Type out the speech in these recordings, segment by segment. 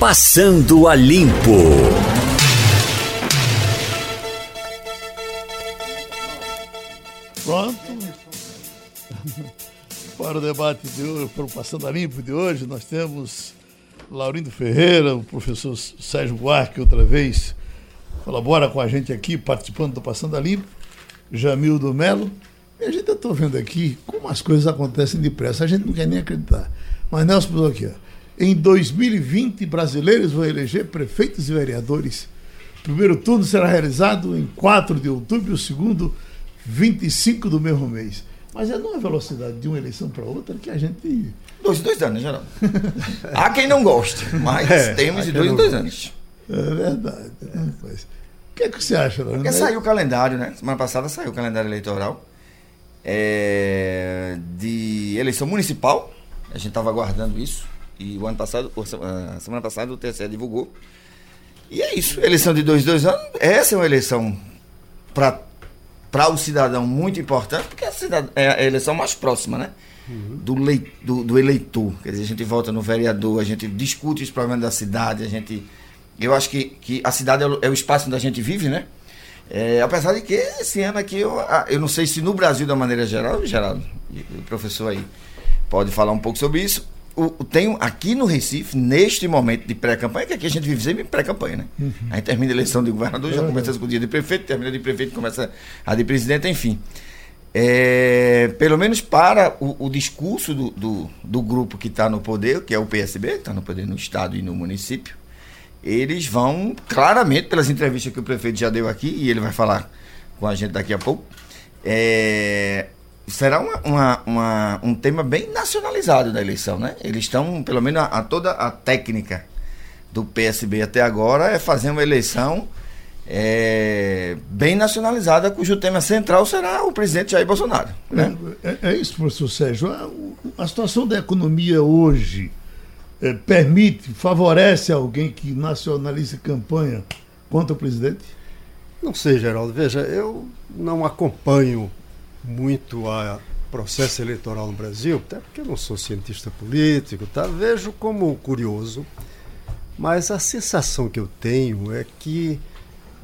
Passando a Limpo. Pronto. Para o debate de hoje, para o Passando a Limpo de hoje, nós temos Laurindo Ferreira, o professor Sérgio Buarque, outra vez, colabora com a gente aqui, participando do Passando a Limpo, Jamildo Melo. E a gente está vendo aqui como as coisas acontecem depressa, a gente não quer nem acreditar. Mas Nelson falou aqui, ó, em 2020, brasileiros vão eleger prefeitos e vereadores. O primeiro turno será realizado em 4 de outubro e o segundo 25 do mesmo mês. Mas é numa velocidade de uma eleição para outra que a gente. Dois, dois anos, Geraldo. Há quem não goste, mas é, temos de dois em dois anos. É verdade. Né, o que é que você acha, Leandro? Porque saiu o calendário, né? Semana passada saiu o calendário eleitoral é, de eleição municipal. A gente estava aguardando isso. E o ano passado, a semana passada, o TSE divulgou. E é isso. Eleição de dois, dois anos. Essa é uma eleição para o cidadão muito importante, porque a cidad... é a eleição mais próxima, né? Uhum. Do, lei... do, do, eleitor. Quer dizer, a gente vota no vereador, a gente discute os problemas da cidade, a gente. Eu acho que, que a cidade é o, é o espaço onde a gente vive, né? É, apesar de que esse ano aqui, eu, eu não sei se no Brasil, da maneira geral, Geraldo, o professor aí pode falar um pouco sobre isso, o, tem aqui no Recife, neste momento de pré-campanha, que aqui a gente vive sempre em pré-campanha, né? Uhum. Aí termina a eleição de governador, já começa com o dia de prefeito, termina de prefeito, começa a de presidente, enfim. É, pelo menos para o, o discurso do, do, do, grupo que está no poder, que é o PSB, que está no poder no estado e no município, eles vão claramente, pelas entrevistas que o prefeito já deu aqui, e ele vai falar com a gente daqui a pouco, é, será uma, uma, uma, um tema bem nacionalizado da eleição, né? Eles estão, pelo menos a, a, toda a técnica do PSB até agora é fazer uma eleição é, bem nacionalizada, cujo tema central será o presidente Jair Bolsonaro. Né? É, é, é isso, professor Sérgio. A, a, situação da economia hoje é, permite, favorece alguém que nacionalize campanha contra o presidente? Não sei, Geraldo. Veja, eu não acompanho muito a processo eleitoral no Brasil, até porque eu não sou cientista político, tá? vejo como curioso, mas a sensação que eu tenho é que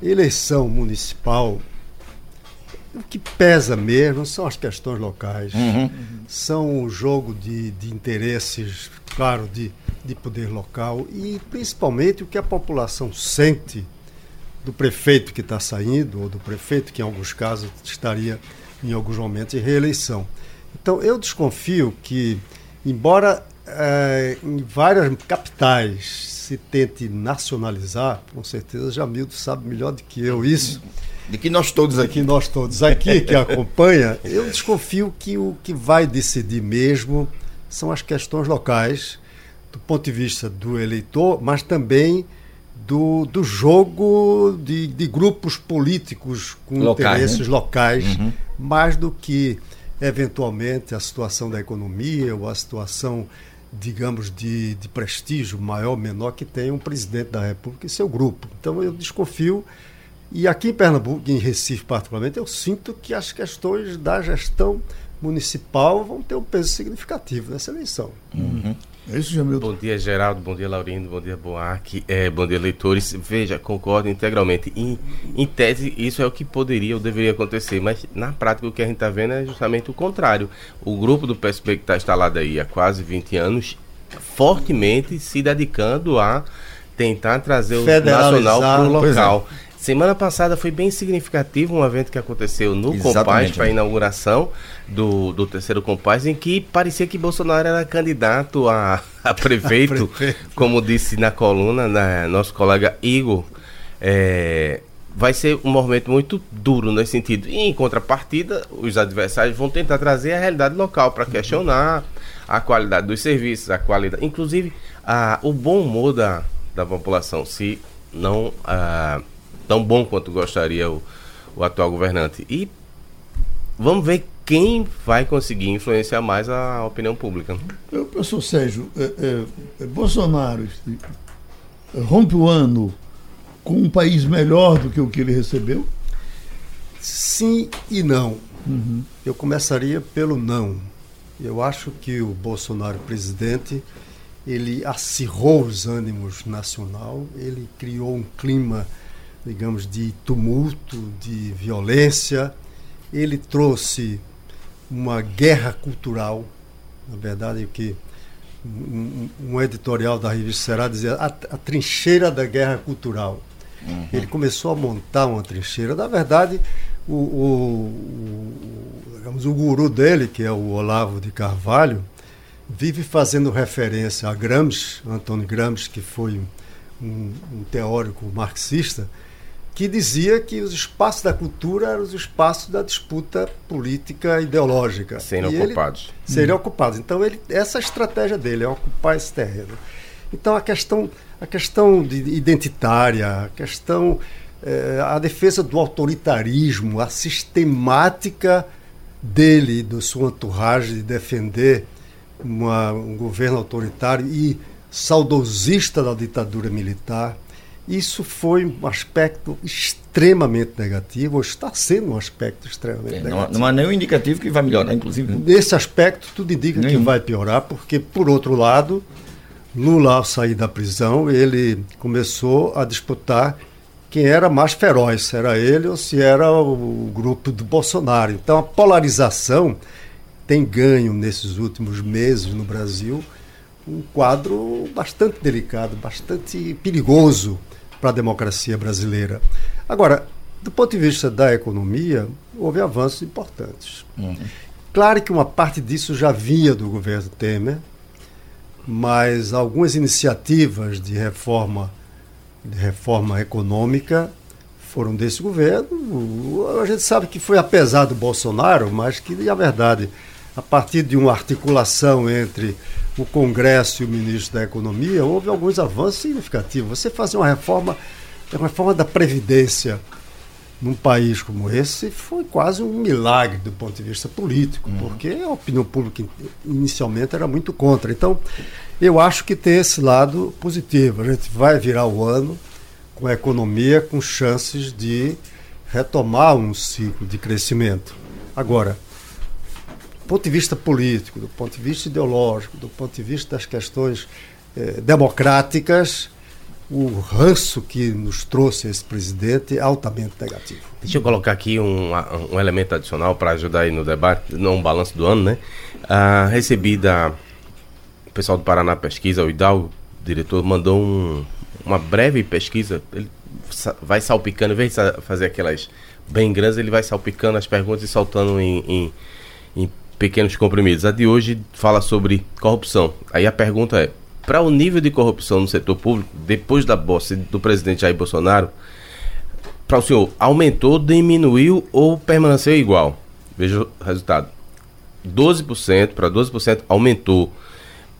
eleição municipal, o que pesa mesmo são as questões locais, uhum. são o jogo de, de interesses, claro, de, de poder local e principalmente o que a população sente do prefeito que está saindo, ou do prefeito que em alguns casos estaria em alguns momentos, de reeleição. Então, eu desconfio que, embora é, em várias capitais se tente nacionalizar, com certeza Jamildo sabe melhor do que eu isso. De que nós todos aqui. Que nós todos aqui que acompanha, eu desconfio que o que vai decidir mesmo são as questões locais, do ponto de vista do eleitor, mas também do, do jogo de, de grupos políticos com locais, interesses né? locais, uhum. mais do que eventualmente a situação da economia ou a situação, digamos, de, de prestígio maior ou menor que tem um presidente da República e seu grupo. Então eu desconfio. E aqui em Pernambuco, em Recife particularmente, eu sinto que as questões da gestão municipal vão ter um peso significativo nessa eleição. Uhum. É isso, Jamilton? Bom dia, Geraldo. Bom dia, Laurindo. Bom dia, Boarque. É, bom dia, leitores. Veja, concordo integralmente. Em, em tese, isso é o que poderia ou deveria acontecer, mas na prática o que a gente está vendo é justamente o contrário. O grupo do PSP que está instalado aí há quase 20 anos, fortemente se dedicando a tentar trazer o nacional para o local. É. Semana passada foi bem significativo um evento que aconteceu no Compaz para a inauguração do, do terceiro Compaz, em que parecia que Bolsonaro era candidato a, a, prefeito, a prefeito, como disse na coluna, né, nosso colega Igor. É, vai ser um movimento muito duro nesse sentido. E em contrapartida, os adversários vão tentar trazer a realidade local para questionar a qualidade dos serviços, a qualidade, inclusive a, o bom humor da, da população, se não. A, tão bom quanto gostaria o, o atual governante. E vamos ver quem vai conseguir influenciar mais a opinião pública. Eu, professor Sérgio, é, é, é, Bolsonaro rompe o ano com um país melhor do que o que ele recebeu? Sim e não. Uhum. Eu começaria pelo não. Eu acho que o Bolsonaro presidente ele acirrou os ânimos nacional, ele criou um clima, digamos, de tumulto, de violência, ele trouxe uma guerra cultural, na verdade, o que um, um, editorial da revista Será dizia a, a trincheira da guerra cultural. Uhum. Ele começou a montar uma trincheira. Na verdade, o, o, o, digamos, o guru dele, que é o Olavo de Carvalho, vive fazendo referência a Gramsci, Antônio Gramsci, que foi um, um teórico marxista, que dizia que os espaços da cultura eram os espaços da disputa política ideológica. Seriam e ocupados. Seriam hum. ocupados. Então, ele, essa é a estratégia dele, é ocupar esse terreno. Então, a questão, a questão de identitária, a questão, é, a defesa do autoritarismo, a sistemática dele, do sua entourage de defender uma, um governo autoritário e saudosista da ditadura militar, isso foi um aspecto extremamente negativo, ou está sendo um aspecto extremamente é, negativo. Não, há nenhum indicativo que vai melhorar, inclusive. Né? Nesse aspecto, tudo indica nenhum. que vai piorar, porque, por outro lado, Lula, ao sair da prisão, ele começou a disputar quem era mais feroz, se era ele ou se era o grupo do Bolsonaro. Então, a polarização tem ganho nesses últimos meses no Brasil um quadro bastante delicado, bastante perigoso para a democracia brasileira. Agora, do ponto de vista da economia, houve avanços importantes. Uhum. Claro que uma parte disso já vinha do governo Temer, mas algumas iniciativas de reforma, de reforma econômica foram desse governo. A gente sabe que foi apesar do Bolsonaro, mas que, na verdade, a partir de uma articulação entre o Congresso e o ministro da Economia, houve alguns avanços significativos. Você fazer uma reforma, uma reforma da Previdência num país como esse foi quase um milagre do ponto de vista político, uhum. porque a opinião pública inicialmente era muito contra. Então, eu acho que tem esse lado positivo. A gente vai virar o ano com a economia com chances de retomar um ciclo de crescimento. Agora, ponto de vista político, do ponto de vista ideológico, do ponto de vista das questões eh, democráticas, o ranço que nos trouxe esse presidente é altamente negativo. Deixa eu colocar aqui um, um elemento adicional para ajudar aí no debate, não balanço do ano, né? Recebi da o pessoal do Paraná Pesquisa, o Hidalgo, o diretor, mandou um, uma breve pesquisa. Ele vai salpicando, em vez de fazer aquelas bem grandes, ele vai salpicando as perguntas e soltando em, em, em pequenos comprimidos. A de hoje fala sobre corrupção. Aí a pergunta é: para o nível de corrupção no setor público, depois da posse do presidente Jair Bolsonaro, para o senhor, aumentou, diminuiu ou permaneceu igual? Veja o resultado. 12% para 12% aumentou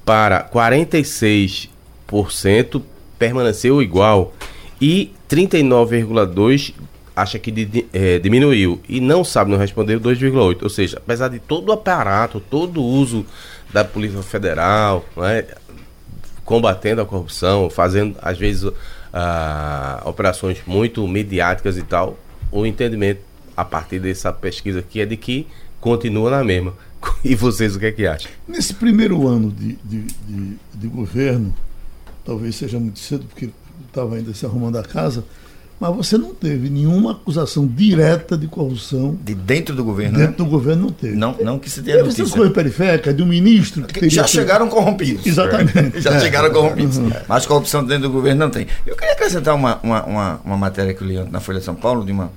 para 46% permaneceu igual e 39,2 acha que é, diminuiu e não sabe, não respondeu 2,8. Ou seja, apesar de todo o aparato, todo o uso da Polícia Federal, né, combatendo a corrupção, fazendo, às vezes, uh, operações muito mediáticas e tal, o entendimento a partir dessa pesquisa aqui é de que continua na mesma. E vocês o que é que acham? Nesse primeiro ano de, de, de, de governo, talvez seja muito cedo, porque estava ainda se arrumando a casa, mas você não teve nenhuma acusação direta de corrupção. De dentro do governo? Dentro né? do governo não teve. Não, não que se tenha Teve essas coisas periféricas de um ministro que, que Já chegaram corrompidos. Exatamente. já é. chegaram corrompidos. Uhum. Mas corrupção dentro do governo não tem. Eu queria acrescentar uma, uma, uma, uma matéria que eu li na Folha de São Paulo, de uma,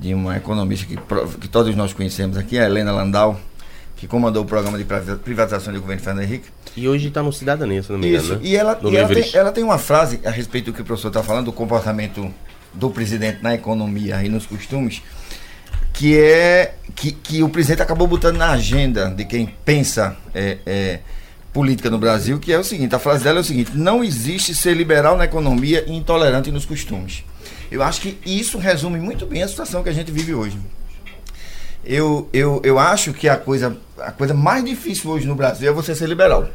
de uma economista que, que todos nós conhecemos aqui, a Helena Landau, que comandou o programa de privatização do governo Fernando Henrique. E hoje está no Cidadania, se não me engano. Isso, né? e, ela, e ela, tem, ela tem uma frase a respeito do que o professor está falando, do comportamento do presidente na economia e nos costumes, que é que, que o presidente acabou botando na agenda de quem pensa é, é, política no Brasil, que é o seguinte, a frase dela é o seguinte, não existe ser liberal na economia e intolerante nos costumes. Eu acho que isso resume muito bem a situação que a gente vive hoje. Eu, eu, eu acho que a coisa, a coisa mais difícil hoje no Brasil é você ser liberal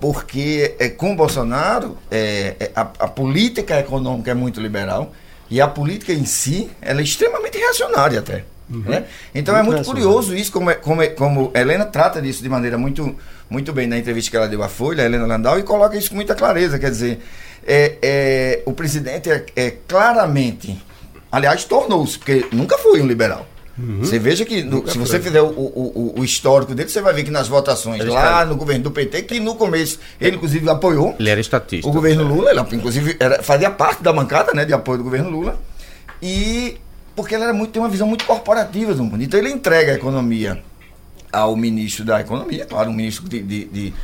porque é, com Bolsonaro é, é, a, a, política econômica é muito liberal e a política em si ela é extremamente reacionária até. Uhum. Né? Então é muito curioso isso, como, é, como, é, como Helena trata disso de maneira muito, muito bem na entrevista que ela deu à Folha, a Helena Landau, e coloca isso com muita clareza. Quer dizer, é, é o presidente é, é claramente, aliás, tornou-se, porque nunca foi um liberal. Uhum. Você veja que, no, se você fizer o, o, o, histórico dele, você vai ver que nas votações ele lá está... no governo do PT, que no começo ele inclusive apoiou. Ele era estatista. O governo Lula, ele inclusive era, fazia parte da bancada né, de apoio do governo Lula. E porque ele era muito, tem uma visão muito corporativa do mundo. Então ele entrega a economia ao ministro da Economia, claro, um ministro de, de, de,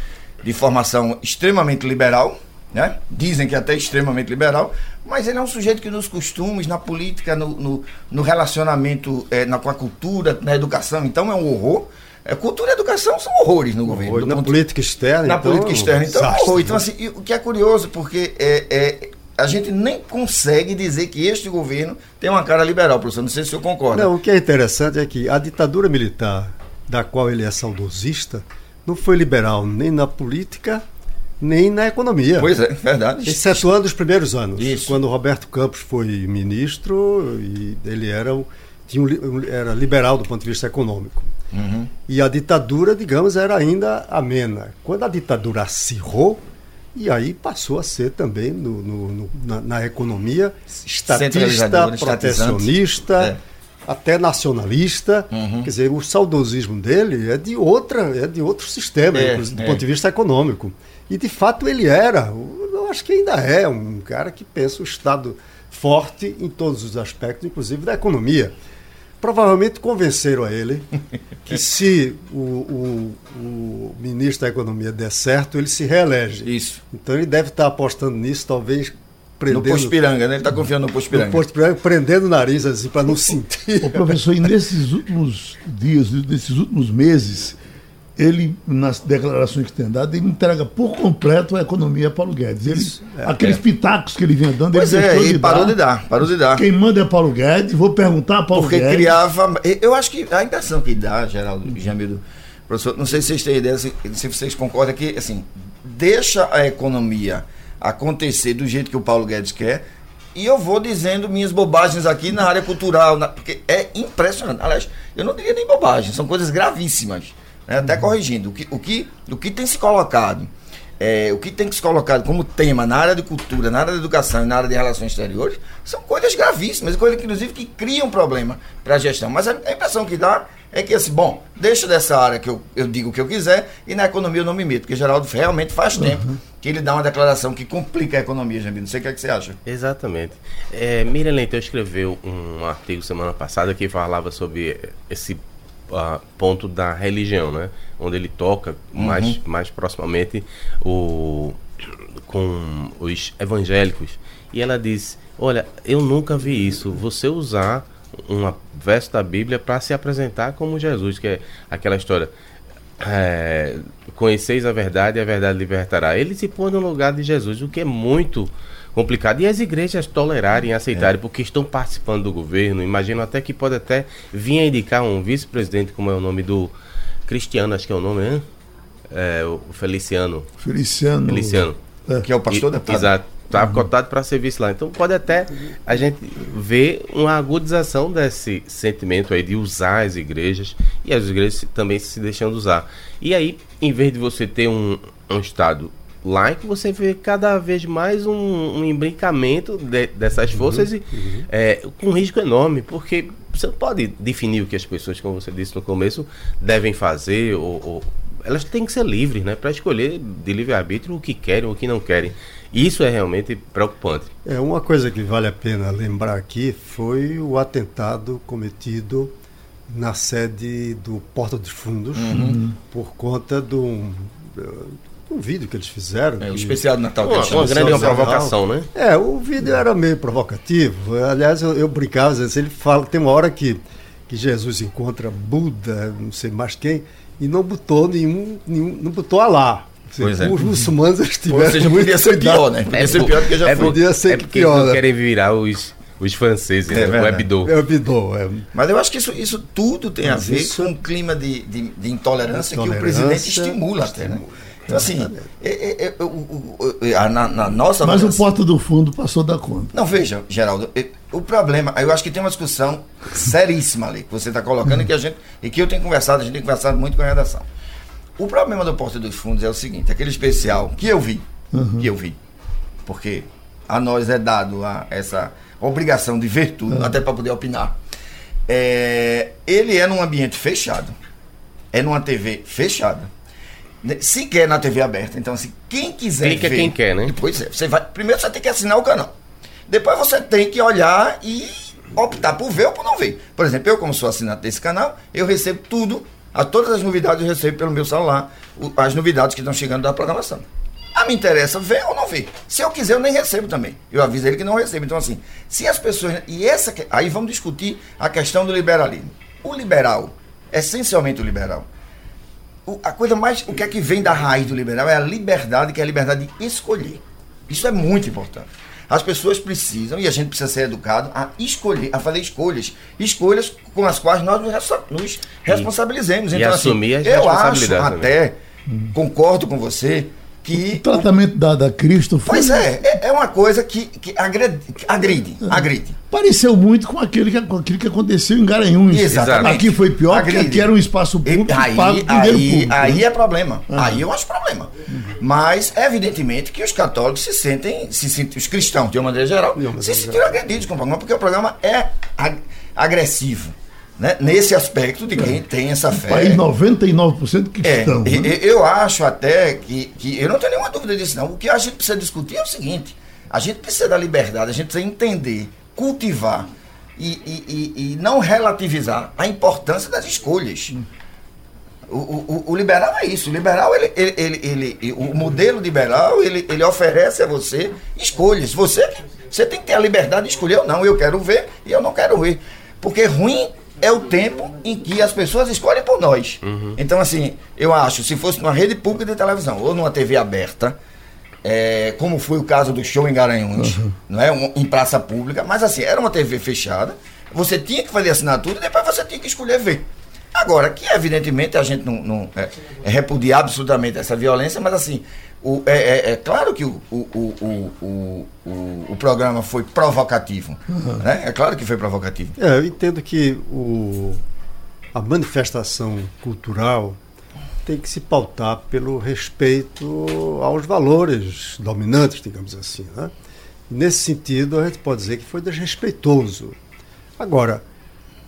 de formação extremamente liberal, né? Dizem que até extremamente liberal, mas ele é um sujeito que nos costumes, na política, no, no, no relacionamento é, na, com a cultura, na educação, então é um horror. É, cultura e educação são horrores no governo. Horror, na ponto, política externa, Na então, política externa, então é um horror. Então, assim, o que é curioso, porque é, é, a gente nem consegue dizer que este governo tem uma cara liberal, professor. Não sei se o senhor concorda. Não, o que é interessante é que a ditadura militar, da qual ele é saudosista, não foi liberal nem na política nem na economia. Pois é, verdade. Excetuando os primeiros anos, Isso. quando Roberto Campos foi ministro e ele era, tinha um, era liberal do ponto de vista econômico. Uhum. E a ditadura, digamos, era ainda amena. Quando a ditadura acirrou, e aí passou a ser também no, no, no na, na, economia estatista, protecionista. É até nacionalista. Uhum. Quer dizer, o saudosismo dele é de outra, é de outro sistema, é, do é. ponto de vista econômico. E de fato ele era, eu acho que ainda é um cara que pensa o Estado forte em todos os aspectos, inclusive da economia. Provavelmente convenceram a ele que se o, o, o, ministro da Economia der certo, ele se reelege. Isso. Então ele deve estar apostando nisso, talvez prendendo. No Pospiranga, né? Ele está confiando no Pospiranga. No Pospiranga, prendendo o nariz assim, para não sentir. O professor, e nesses últimos dias, nesses últimos meses, ele, nas declarações que tem dado, ele entrega por completo a economia a Paulo Guedes. Ele, é, aqueles é. pitacos que ele vinha dando, pois ele é, de parou dar. de dar, parou de dar. Quem manda é Paulo Guedes, vou perguntar a Paulo Porque Guedes. Porque criava. Eu acho que a impressão que dá, Geraldo Jamildo, professor, não sei se vocês têm ideia, se, se vocês concordam que, assim, deixa a economia acontecer do jeito que o Paulo Guedes quer. E eu vou dizendo minhas bobagens aqui na área cultural, na, porque é impressionante. Aliás, eu não diria nem bobagem, são coisas gravíssimas. Né? Até uhum. corrigindo. O que, o, que, o que tem se colocado, é, o que tem que se colocado como tema na área de cultura, na área de educação e na área de relações exteriores, são coisas gravíssimas, coisas que, inclusive que criam problema para a gestão. Mas a, a impressão que dá é que assim, bom, deixa dessa área que eu, eu digo o que eu quiser e na economia eu não me meto, porque Geraldo realmente faz uhum. tempo que ele dá uma declaração que complica a economia, Jamil. Não sei o que, é que você acha. Exatamente. É, Miriam Leitão escreveu um artigo semana passada que falava sobre esse uh, ponto da religião, né? Onde ele toca uhum. mais, mais proximamente o, com os evangélicos. E ela diz: Olha, eu nunca vi isso. Você usar uma verso da Bíblia para se apresentar como Jesus, que é aquela história. É, conheceis a verdade e a verdade libertará. Ele se põe no lugar de Jesus, o que é muito complicado. E as igrejas tolerarem, aceitarem, é. porque estão participando do governo. Imagino até que pode até vir a indicar um vice-presidente, como é o nome do Cristiano, acho que é o nome, né? É, o Feliciano. Feliciano. Feliciano. É. Que é o pastor da Exato. Está uhum. cotado para serviço lá. Então pode até a gente ver uma agudização desse sentimento aí de usar as igrejas e as igrejas também se deixando usar. E aí, em vez de você ter um, um Estado laico, você vê cada vez mais um, um embrincamento de, dessas forças uhum, e, uhum. É, com um risco enorme, porque você não pode definir o que as pessoas, como você disse no começo, devem fazer ou, ou elas têm que ser livres, né, para escolher de livre arbítrio o que querem ou o que não querem. Isso é realmente preocupante. É uma coisa que vale a pena lembrar aqui foi o atentado cometido na sede do Porta dos Fundos uhum. por conta de um, um vídeo que eles fizeram. É, o especial do Natal. Uma, uma grande uma provocação, né? É, o vídeo era meio provocativo. Aliás, eu, eu brincava, assim, ele fala, tem uma hora que, que Jesus encontra Buda, não sei mais quem, e não botou nenhum, nenhum não botou Alá. Pois é. Os muçulmanos estiveram. Ou seja, podia ser pior, né? Podia é, ser pior do que já é, foi. Podia ser é porque pior. Eles não querem virar os, os franceses, é, né? o Hebdo. É o Hebdo, é. Mas eu acho que isso, isso tudo tem Mas a ver isso... com um clima de, de, de intolerância, intolerância, que o presidente estimula até, né? Então, assim, é, é, é, na, na, nossa. Mas o Porta do Fundo passou da conta. Não, veja, Geraldo, o problema, eu acho que tem uma discussão seríssima ali que você está colocando e que a gente e que eu tenho conversado, a gente tem conversado muito com a redação. O problema do Porta dos Fundos é o seguinte, aquele especial que eu vi, uhum. que eu vi, porque a nós é dado a, essa obrigação de ver tudo, uhum. até para poder opinar. É, ele é num ambiente fechado, é numa TV fechada. Se quer na TV aberta, então assim, quem quiser Clica ver, quem quer, né? Pois é, você vai, primeiro você tem que assinar o canal. Depois você tem que olhar e optar por ver ou por não ver. Por exemplo, eu como sou assinante desse canal, eu recebo tudo, a todas as novidades eu recebo pelo meu celular, as novidades que estão chegando da programação. A me interessa ver ou não ver. Se eu quiser, eu nem recebo também. Eu aviso ele que não recebo. Então, assim, se as pessoas. E essa. Aí vamos discutir a questão do liberalismo. O liberal, essencialmente o liberal, a coisa mais. O que é que vem da raiz do liberal é a liberdade, que é a liberdade de escolher. Isso é muito importante. As pessoas precisam, e a gente precisa ser educado, a escolher, a fazer escolhas. Escolhas com as quais nós nos responsabilizemos. E, então, e assim, assumir assim, eu acho até, concordo com você, que. O tratamento da, da Cristo foi. Pois é, é, é uma coisa que, que agride, agride, é. agride. Pareceu muito com aquele que, com aquilo que aconteceu em Garanhuns. Exatamente. Aqui foi pior, agride. porque aqui era um espaço público aí, pago aí, público. Aí é problema. Ah. Aí eu acho problema. Mas, evidentemente, que os católicos se sentem, se sentem os cristãos, de uma maneira geral, se sentiram agredidos com o programa, porque o programa é agressivo né, nesse aspecto de quem é. tem essa fé. País 99% cristão. É, né? Eu acho até que, que. Eu não tenho nenhuma dúvida disso, não. O que a gente precisa discutir é o seguinte: a gente precisa da liberdade, a gente precisa entender, cultivar e, e, e, e não relativizar a importância das escolhas. Hum. O, o, o, liberal é isso. O liberal, ele, ele, ele, ele, o modelo liberal, ele, ele oferece a você escolhas. Você, você tem que ter a liberdade de escolher ou não. Eu quero ver e eu não quero ver. Porque ruim é o tempo em que as pessoas escolhem por nós. Uhum. Então, assim, eu acho, se fosse numa rede pública de televisão ou numa TV aberta, é, como foi o caso do show em Garanhuns, uhum. não é? Um, em praça pública, mas assim, era uma TV fechada, você tinha que fazer assinatura e depois você tinha que escolher ver. Agora, que evidentemente a gente não, não é, é repudiar absolutamente essa violência, mas assim, o, é, é, é, claro que o, o, o, o, o, programa foi provocativo. Uhum. Né? É claro que foi provocativo. É, eu entendo que o, a manifestação cultural tem que se pautar pelo respeito aos valores dominantes, digamos assim. Né? Nesse sentido, a gente pode dizer que foi desrespeitoso. Agora,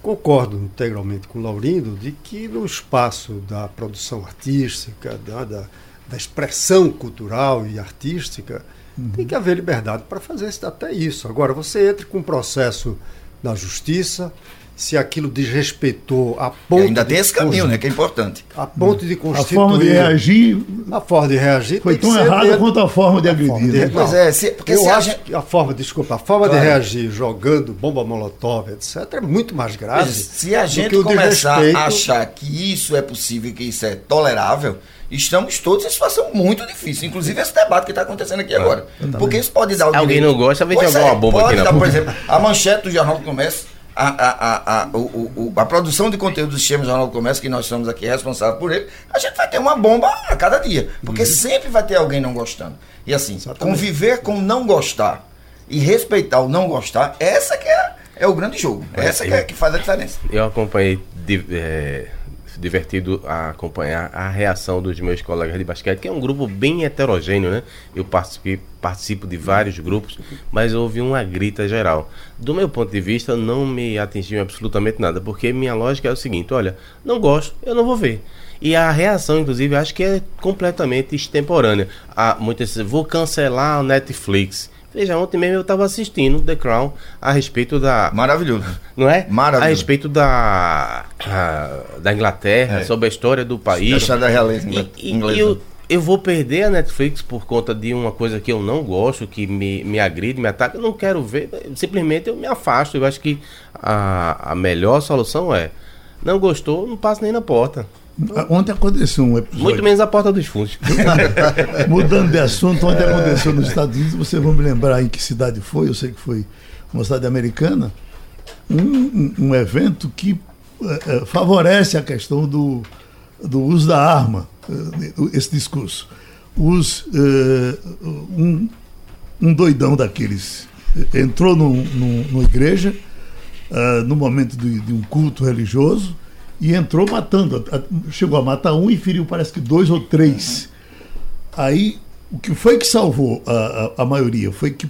concordo integralmente com o Laurindo de que no espaço da produção artística, da, da da expressão cultural e artística, uhum. tem que haver liberdade para fazer até isso. Agora, você entra com um processo na justiça, se aquilo desrespeitou a ponto. E ainda tem esse caminho, né? Que é importante. A ponto de constituir. A forma de reagir. A forma de reagir. Foi tão errada dentro... quanto a forma de agredir. Né? Pois é, se, porque eu se acho que a forma, desculpa, a forma claro. de reagir jogando bomba molotov, etc., é muito mais grave. se a gente começar a achar que isso é possível, que isso é tolerável, estamos todos em situação muito difícil. Inclusive esse debate que está acontecendo aqui agora. Porque isso pode dar o Alguém direito. não gosta, vem jogar é, uma bomba pode aqui dar, por exemplo, a manchete do Jornal do Comércio, a, a, a, a, o, o, a produção de conteúdo do sistema Jornal do Comércio, que nós somos aqui responsáveis por ele, a gente vai ter uma bomba a cada dia. Porque uhum. sempre vai ter alguém não gostando. E assim, Exatamente. conviver com não gostar e respeitar o não gostar, essa que é, é o grande jogo. Essa que, é, que faz a diferença. Eu acompanhei. De, é divertido acompanhar a reação dos meus colegas de basquete, que é um grupo bem heterogêneo, né? Eu participo, de vários grupos, mas houve uma grita geral. Do meu ponto de vista, não me atingiu absolutamente nada, porque minha lógica é o seguinte: olha, não gosto, eu não vou ver. E a reação, inclusive, acho que é completamente extemporânea. Há muitas vou cancelar a Netflix. Veja, ontem mesmo eu estava assistindo The Crown a respeito da. Maravilhoso. Não é? Maravilhoso. A respeito da. A, da Inglaterra, é. sobre a história do país. Da realeza e, e, e eu, eu vou perder a Netflix por conta de uma coisa que eu não gosto, que me, me agride, me ataca. Eu não quero ver, simplesmente eu me afasto. Eu acho que a, a melhor solução é. Não gostou, não passa nem na porta. Ontem aconteceu um episódio. Muito menos a porta dos fundos. Mudando de assunto, ontem aconteceu nos Estados Unidos, vocês vão me lembrar em que cidade foi, eu sei que foi uma cidade americana, um, um evento que é, favorece a questão do, do uso da arma, esse discurso. Os, um, um doidão daqueles entrou num, num, numa igreja, uh, no momento de, de, um culto religioso, e entrou matando. Chegou a matar um e feriu, parece que dois ou três. Aí, o que foi que salvou a, a, a maioria? Foi que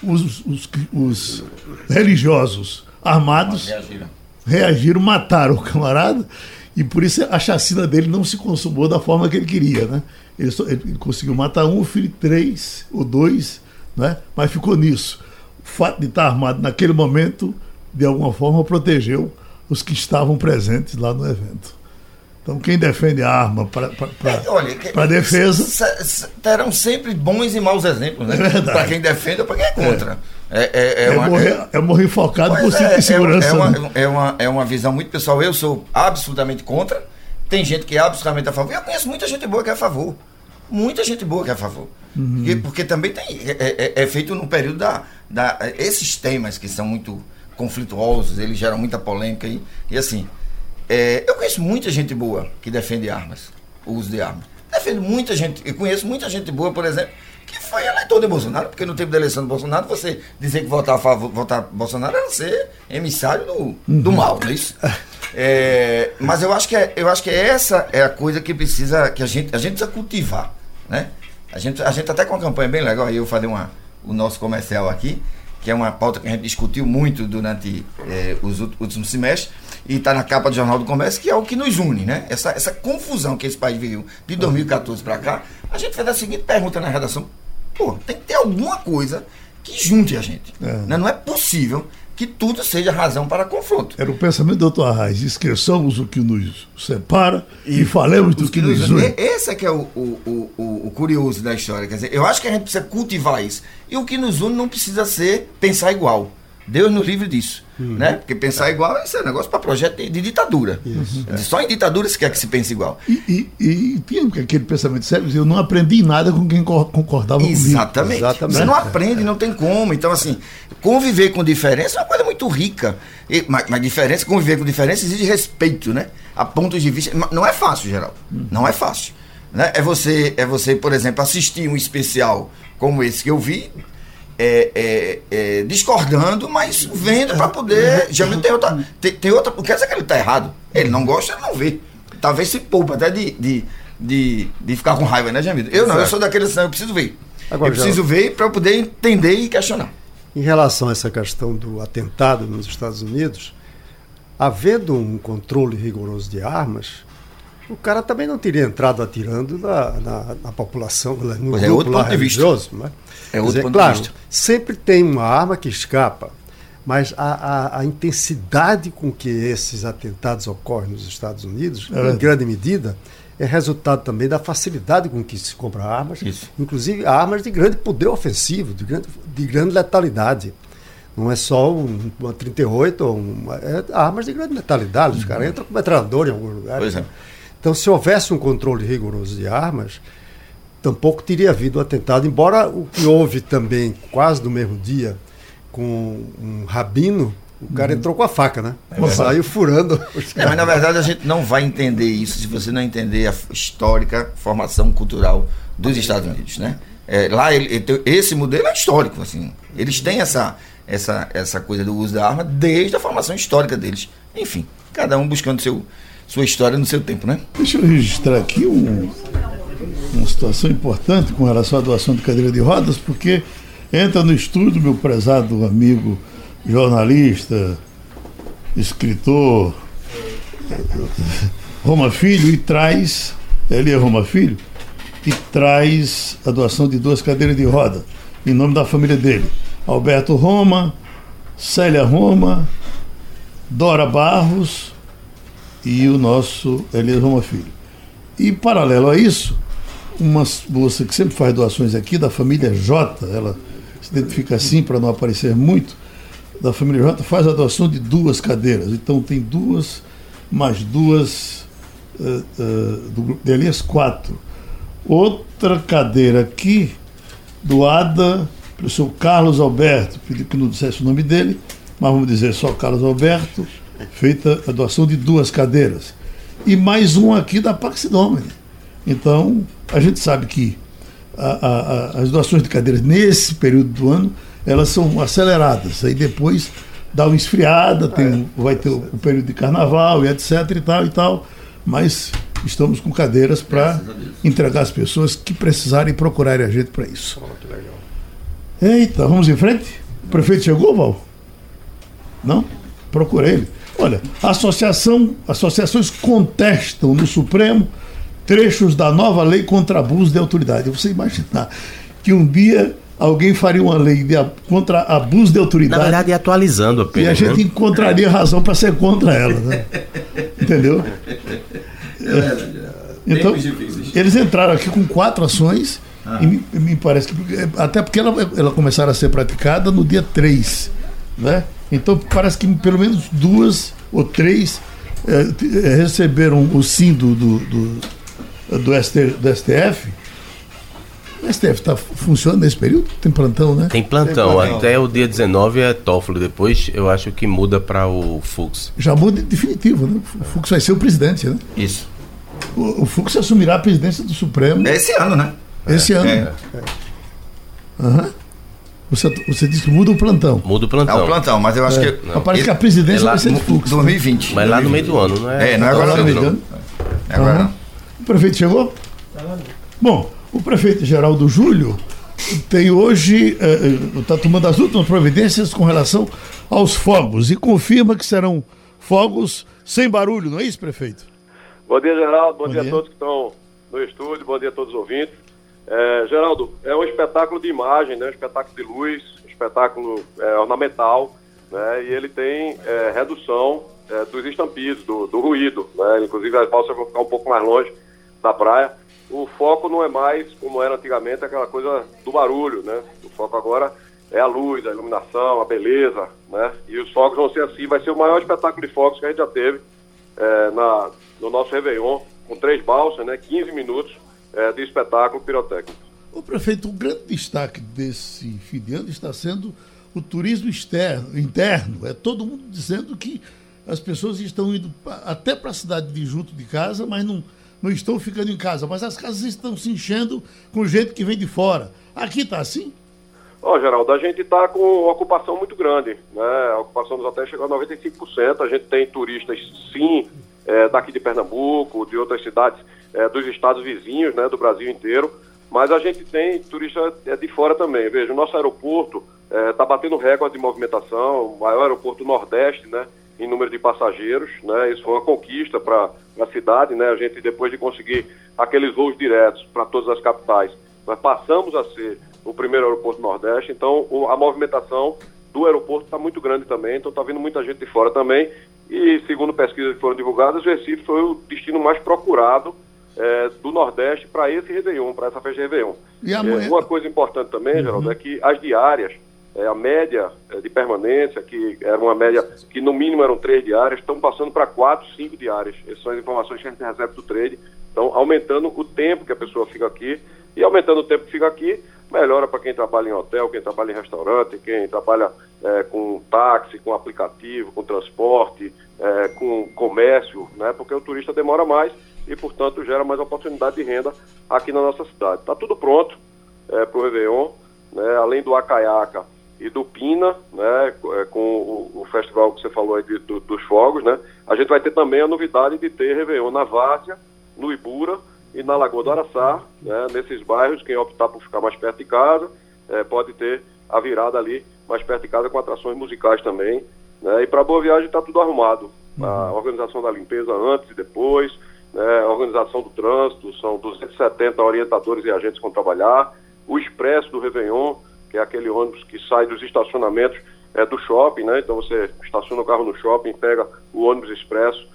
os, os, os religiosos armados reagiram. reagiram, mataram o camarada, e por isso a chacina dele não se consumou da forma que ele queria. Né? Ele, só, ele conseguiu matar um, feriu três ou dois, né? mas ficou nisso. O fato de estar armado naquele momento, de alguma forma, protegeu os que estavam presentes lá no evento. Então, quem defende a arma para é, defesa. Terão sempre bons e maus exemplos, né? É para quem defende ou para quem é contra. É, é, é, é uma, morrer, é, morrer focado por cinto de segurança. É uma, né? é, uma, é uma visão muito pessoal. Eu sou absolutamente contra. Tem gente que é absolutamente a favor. Eu conheço muita gente boa que é a favor. Muita gente boa que é a favor. Uhum. Porque, porque, também tem, é, é, feito no período da, da. Esses temas que são muito conflituosos, eles geram muita polêmica e, e assim. É, eu conheço muita gente boa que defende armas, o uso de armas. Defendo muita gente, eu conheço muita gente boa, por exemplo, que foi eleitor de Bolsonaro, porque no tempo da eleição do Bolsonaro, você dizer que votar a favor, votar Bolsonaro era ser emissário do, uhum. do mal, não é isso? É, mas eu acho que é, eu acho que essa é a coisa que precisa, que a gente, a gente precisa cultivar, né? A gente, a gente até com uma campanha bem legal, aí eu falei uma, o nosso comercial aqui, que é uma pauta que a gente discutiu muito durante é, os últimos semestres, e está na capa do Jornal do Comércio, que é o que nos une, né? Essa, essa confusão que esse país viveu de 2014 para cá. A gente fez a seguinte pergunta na redação: pô, tem que ter alguma coisa que junte a gente. É. Né? Não é possível que tudo seja razão para confronto. Era o pensamento do doutor Arraes. Esqueçamos o que nos separa e, e falemos do que, que, nos une. Esse é que é o, o, o, o, curioso da história. Quer dizer, eu acho que a gente precisa cultivar isso. E o que nos une não precisa ser pensar igual. Deus nos livre disso. Uhum. Né? Porque pensar igual isso é um negócio para projeto de, de ditadura. Uhum. Só em ditadura se quer que se pense igual. E, e, e tinha aquele pensamento sério, eu não aprendi nada com quem concordava Exatamente. comigo. Exatamente. Você não aprende, não tem como. Então, assim, conviver com diferença é uma coisa muito rica. E, mas, mas diferença, conviver com diferença exige respeito, né? A pontos de vista. Não é fácil, geral. Uhum. Não é fácil. Né? É, você, é você, por exemplo, assistir um especial como esse que eu vi, é, é, é, discordando, mas vendo para poder. Já tem outra. Tem, tem outra. Não quer dizer que ele está errado. Ele não gosta, ele não vê. Talvez se poupa até de, de, de, de ficar com raiva, né, Jamil? Eu não, eu sou daquele assim, eu preciso ver. Agora, eu preciso já... ver para poder entender e questionar. Em relação a essa questão do atentado nos Estados Unidos, havendo um controle rigoroso de armas, o cara também não teria entrado atirando na, na, na população, no pois é, grupo é, lá religioso. Mas, é outro dizer, ponto claro, de vista. sempre tem uma arma que escapa, mas a, a, a, intensidade com que esses atentados ocorrem nos Estados Unidos, é. em grande medida, é resultado também da facilidade com que se compra armas, Isso. inclusive armas de grande poder ofensivo, de grande, de grande letalidade. Não é só um, uma 38 ou uma, é armas de grande letalidade. Os uhum. caras entram com metralhador em algum lugar. Pois é. Então, se houvesse um controle rigoroso de armas, tampouco teria havido atentado, embora o que houve também, quase no mesmo dia, com um rabino, o cara uhum. entrou com a faca, né? É Saiu furando. É, mas na verdade a gente não vai entender isso se você não entender a histórica formação cultural dos Estados Unidos, né? É, lá ele, esse modelo é histórico, assim. Eles têm essa, essa, essa coisa do uso da arma desde a formação histórica deles. Enfim, cada um buscando seu, sua história no seu tempo, né? Deixa eu registrar aqui um, uma situação importante com relação à doação de cadeira de rodas, porque entra no estúdio meu prezado amigo jornalista, escritor Roma Filho e traz, ele é Roma Filho, e traz a doação de duas cadeiras de roda, em nome da família dele. Alberto Roma, Célia Roma, Dora Barros e o nosso Elias Roma Filho. E paralelo a isso, uma moça que sempre faz doações aqui, da família J, ela se identifica assim para não aparecer muito, da família J, faz a doação de duas cadeiras. Então tem duas, mais duas uh, uh, do grupo de Elias, quatro. Outra cadeira aqui, doada pelo seu Carlos Alberto, pediu que não dissesse o nome dele, mas vamos dizer só Carlos Alberto, feita a doação de duas cadeiras. E mais um aqui da Pax Domini. Então, a gente sabe que a, a, a, as doações de cadeiras nesse período do ano elas são aceleradas. Aí depois dá uma esfriada, tem, É, vai ter o, o período de carnaval e etc e tal e tal. Mas estamos com cadeiras para entregar às pessoas que precisarem procurarem a gente para isso. Eita, vamos em frente? O prefeito chegou, Val? Não? Procura ele. Olha, associação, associações contestam no Supremo trechos da nova lei contra abuso de autoridade. Você imaginar que um dia alguém faria uma lei de, contra abuso de Na autoridade verdade, é atualizando e apenas. a gente né? encontraria razão para ser contra ela, né? Entendeu? Então, Tempos difíceis. eles entraram aqui com quatro ações e me, me parece que até porque ela, ela começaram a ser praticada no dia 3, né? Então parece que pelo menos duas ou três eh, receberam o sim do, do, do, do ST do STF. O STF tá, funciona nesse período? Tem plantão, né? Tem plantão, Tem plantão. até o dia 19 é Toffolo, depois eu acho que muda para o Fux. Já muda em definitivo, né? O Fux vai ser o presidente, né? Isso. O, o Fux assumirá a presidência do Supremo É esse ano, né? esse ano. É, Aham. Você, você disse que muda o plantão. Muda o é plantão. o plantão, mas eu acho que. Mas parece Ele- que a presidência é lá vai ser de mu- Fux. né? 2020. Mas lá no meio do ano, não é? É, não é agora Lá no não. meio do ano. É agora não. O prefeito chegou? Bom, o prefeito Geraldo Júlio tem hoje, está tomando as últimas providências com relação aos fogos e confirma que serão fogos sem barulho, não é isso, prefeito? Bom dia, Geraldo. Bom, Bom dia, dia. a todos que estão no estúdio. Bom dia a todos os ouvintes. É, Geraldo, é um espetáculo de imagem, né? um espetáculo de luz, um espetáculo é, ornamental, né? e ele tem é, redução é, dos estampidos, do, do ruído. Né? Inclusive as balsas vão ficar um pouco mais longe da praia. O foco não é mais, como era antigamente, aquela coisa do barulho. Né? O foco agora é a luz, a iluminação, a beleza. Né? E os fogos vão ser assim. Vai ser o maior espetáculo de fogos que a gente já teve é, na, no nosso Réveillon, com três balsas, né, 15 minutos é, de espetáculo pirotécnico. O prefeito, o grande destaque desse fim de ano está sendo o turismo externo, interno. É todo mundo dizendo que as pessoas estão indo até para a cidade de junto de casa, mas não, não estão ficando em casa. Mas as casas estão se enchendo com gente que vem de fora. Aqui está assim? Ó, Geraldo, a gente está com ocupação muito grande, né? A ocupação dos hotéis chegou a 95%. A gente tem turistas, sim, é, daqui de Pernambuco, de outras cidades é, dos estados vizinhos, né, do Brasil inteiro. Mas a gente tem turista é, de fora também. Veja, o nosso aeroporto está batendo recorde de movimentação, o maior aeroporto do Nordeste, né? Em número de passageiros, né? Isso foi uma conquista para a cidade, né? A gente, depois de conseguir aqueles voos diretos para todas as capitais, nós passamos a ser o primeiro aeroporto do Nordeste, então o- a movimentação do aeroporto está muito grande também, então está vindo muita gente de fora também. E segundo pesquisas que foram divulgadas, o Recife foi o destino mais procurado eh, do Nordeste para esse Réveillon, para essa festa de Réveillon. E amanhã- Eh, uma coisa importante também, Geraldo, é que as diárias, eh, a média eh, de permanência, que era uma média que no mínimo eram três diárias, estão passando para quatro, cinco diárias. Essas são as informações que a gente recebe do trade. Então, aumentando o tempo que a pessoa fica aqui. E aumentando o tempo que fica aqui, melhora para quem trabalha em hotel, quem trabalha em restaurante, quem trabalha eh, com táxi, com aplicativo, com transporte, eh, com comércio, né? Porque o turista demora mais e, portanto, gera mais oportunidade de renda aqui na nossa cidade. Está tudo pronto para o Réveillon, né? além do Acaiaca e do Pina, né? eh, com o, o festival que você falou aí de- do- dos fogos, né? A gente vai ter também a novidade de ter Réveillon na Várzea, no Ibura e na Lagoa do Araçá, né? nesses bairros, quem optar por ficar mais perto de casa, eh, pode ter a virada ali mais perto de casa com atrações musicais também. Né? E para Boa Viagem está tudo arrumado. A organização da limpeza antes e depois, né? a organização do trânsito, são 270 orientadores e agentes que vão trabalhar. O Expresso do Réveillon, que é aquele ônibus que sai dos estacionamentos eh, do shopping, né? Então você estaciona o carro no shopping, pega o ônibus expresso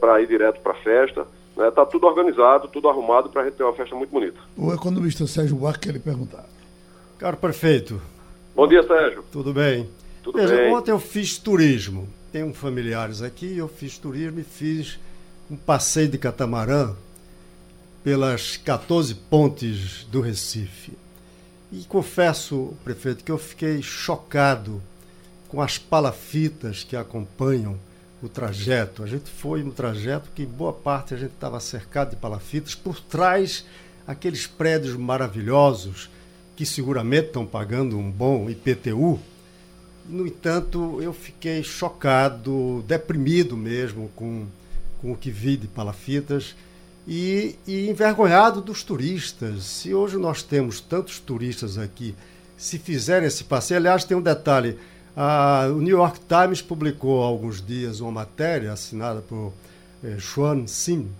para ir direto para a festa. Está tudo organizado, tudo arrumado para a gente ter uma festa muito bonita. O economista Sérgio Buarque quer lhe perguntar. Caro prefeito, Bom dia, Sérgio. tudo bem? Tudo Veja, bem. ontem eu fiz turismo. Tenho familiares aqui, eu fiz turismo e fiz um passeio de catamarã pelas 14 pontes do Recife. E confesso, prefeito, que eu fiquei chocado com as palafitas que acompanham o trajeto. A gente foi no trajeto que, em boa parte, a gente estava cercado de palafitas. Por trás, aqueles prédios maravilhosos que seguramente estão pagando um bom IPTU. No entanto, eu fiquei chocado, deprimido mesmo com, com o que vi de palafitas e, e envergonhado dos turistas. Se hoje nós temos tantos turistas aqui, se fizerem esse passeio, aliás, tem um detalhe: o New York Times publicou há alguns dias uma matéria assinada por eh, Sim,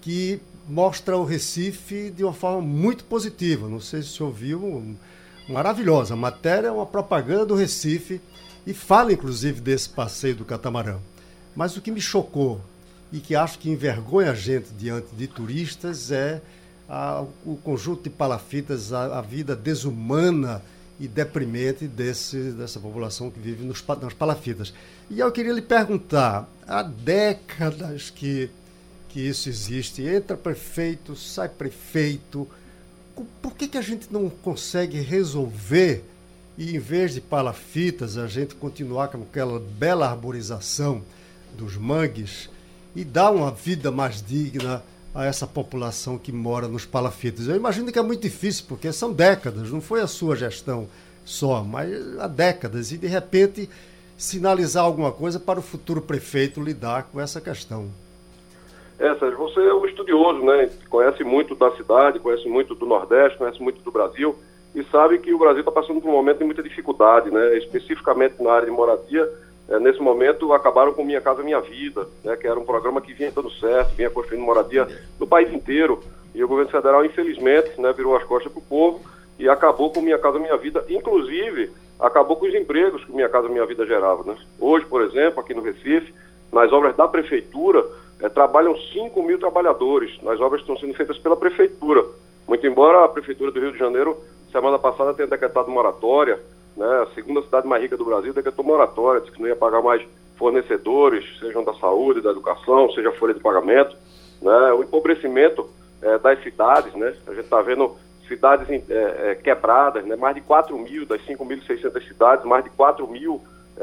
que mostra o Recife de uma forma muito positiva. Não sei se você ouviu, maravilhosa. A matéria é uma propaganda do Recife e fala, inclusive, desse passeio do catamarã. Mas o que me chocou e que acho que envergonha a gente diante de turistas é a, o conjunto de palafitas, a, a, vida desumana e deprimente desse, dessa população que vive nos, nas palafitas. E eu queria lhe perguntar, há décadas que, que isso existe, entra prefeito, sai prefeito, por que, que a gente não consegue resolver e em vez de palafitas a gente continuar com aquela bela arborização dos mangues, e dar uma vida mais digna a essa população que mora nos palafitas. Eu imagino que é muito difícil, porque são décadas, não foi a sua gestão só, mas há décadas, e de repente sinalizar alguma coisa para o futuro prefeito lidar com essa questão. É, Sérgio, você é um estudioso, né? Conhece muito da cidade, conhece muito do Nordeste, conhece muito do Brasil e sabe que o Brasil está passando por um momento de muita dificuldade, né? Especificamente na área de moradia, é, nesse momento acabaram com Minha Casa Minha Vida, né, que era um programa que vinha dando certo, vinha construindo moradia no país inteiro. E o governo federal, infelizmente, né, virou as costas para o povo e acabou com Minha Casa Minha Vida, inclusive acabou com os empregos que Minha Casa Minha Vida gerava. Né? Hoje, por exemplo, aqui no Recife, nas obras da prefeitura, é, trabalham 5 mil trabalhadores, nas obras que estão sendo feitas pela prefeitura. Muito embora a prefeitura do Rio de Janeiro, semana passada, tenha decretado moratória, né? A segunda cidade mais rica do Brasil decretou moratória, disse que não ia pagar mais fornecedores, sejam da saúde, da educação, seja folha de pagamento. Né? O empobrecimento é, das cidades, né? a gente está vendo cidades é, é, quebradas, né? mais de 4 mil das 5.600 cidades, mais de 4 mil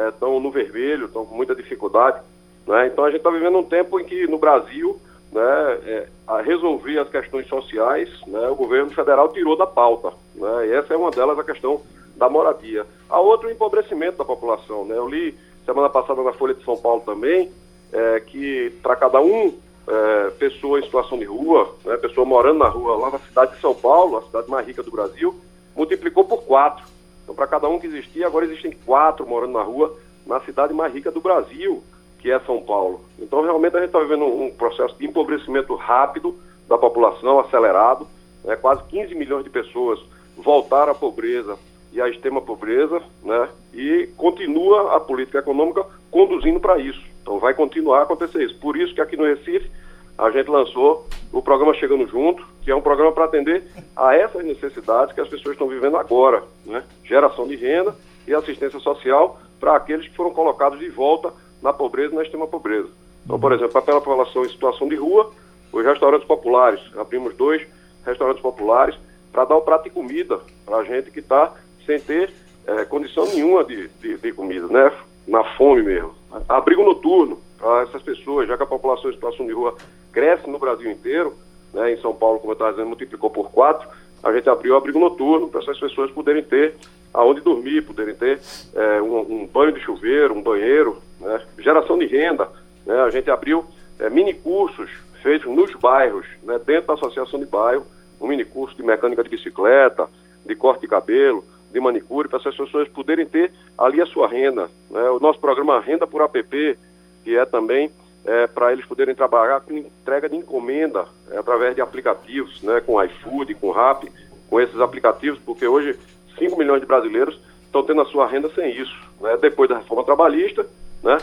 estão no vermelho, estão com muita dificuldade. Né? Então a gente está vivendo um tempo em que no Brasil, né, a resolver as questões sociais, né, o governo federal tirou da pauta. Né? E essa é uma delas, a questão da moradia. A outra, o empobrecimento da população. Né? Eu li semana passada na Folha de São Paulo também é, que para cada um é, pessoa em situação de rua, né, pessoa morando na rua lá na cidade de São Paulo, a cidade mais rica do Brasil, multiplicou por quatro. Então, para cada um que existia, agora existem quatro morando na rua na cidade mais rica do Brasil, que é São Paulo. Então, realmente, a gente está vivendo um, processo de empobrecimento rápido da população, acelerado. Né, quase 15 milhões de pessoas voltaram à pobreza e a extrema pobreza, né? E continua a política econômica conduzindo para isso. Então vai continuar a acontecer isso. Por isso que aqui no Recife a gente lançou o programa Chegando Junto, que é um programa para atender a essas necessidades que as pessoas estão vivendo agora, né? Geração de renda e assistência social para aqueles que foram colocados de volta na pobreza e na extrema pobreza. Então, por exemplo, para a população em situação de rua, os restaurantes populares, abrimos dois restaurantes populares para dar o prato de comida para a gente que está sem ter é, condição nenhuma de, de, de, comida, né? Na fome mesmo. Abrigo noturno para essas pessoas, já que a população em situação de rua cresce no Brasil inteiro, né? Em São Paulo, como eu estava dizendo, multiplicou por quatro. A gente abriu abrigo noturno para essas pessoas poderem ter aonde dormir, poderem ter é, um, um, banho de chuveiro, um banheiro, né? geração de renda. Né? A gente abriu é, mini cursos feitos nos bairros, né? dentro da associação de bairro, um mini curso de mecânica de bicicleta, de corte de cabelo, de manicure, para essas pessoas poderem ter ali a sua renda. Né? O nosso programa Renda por App, que é também é, para eles poderem trabalhar com entrega de encomenda é, através de aplicativos, né? com iFood, com Rap, com esses aplicativos, porque hoje 5 milhões de brasileiros estão tendo a sua renda sem isso. Né? Depois da reforma trabalhista, né?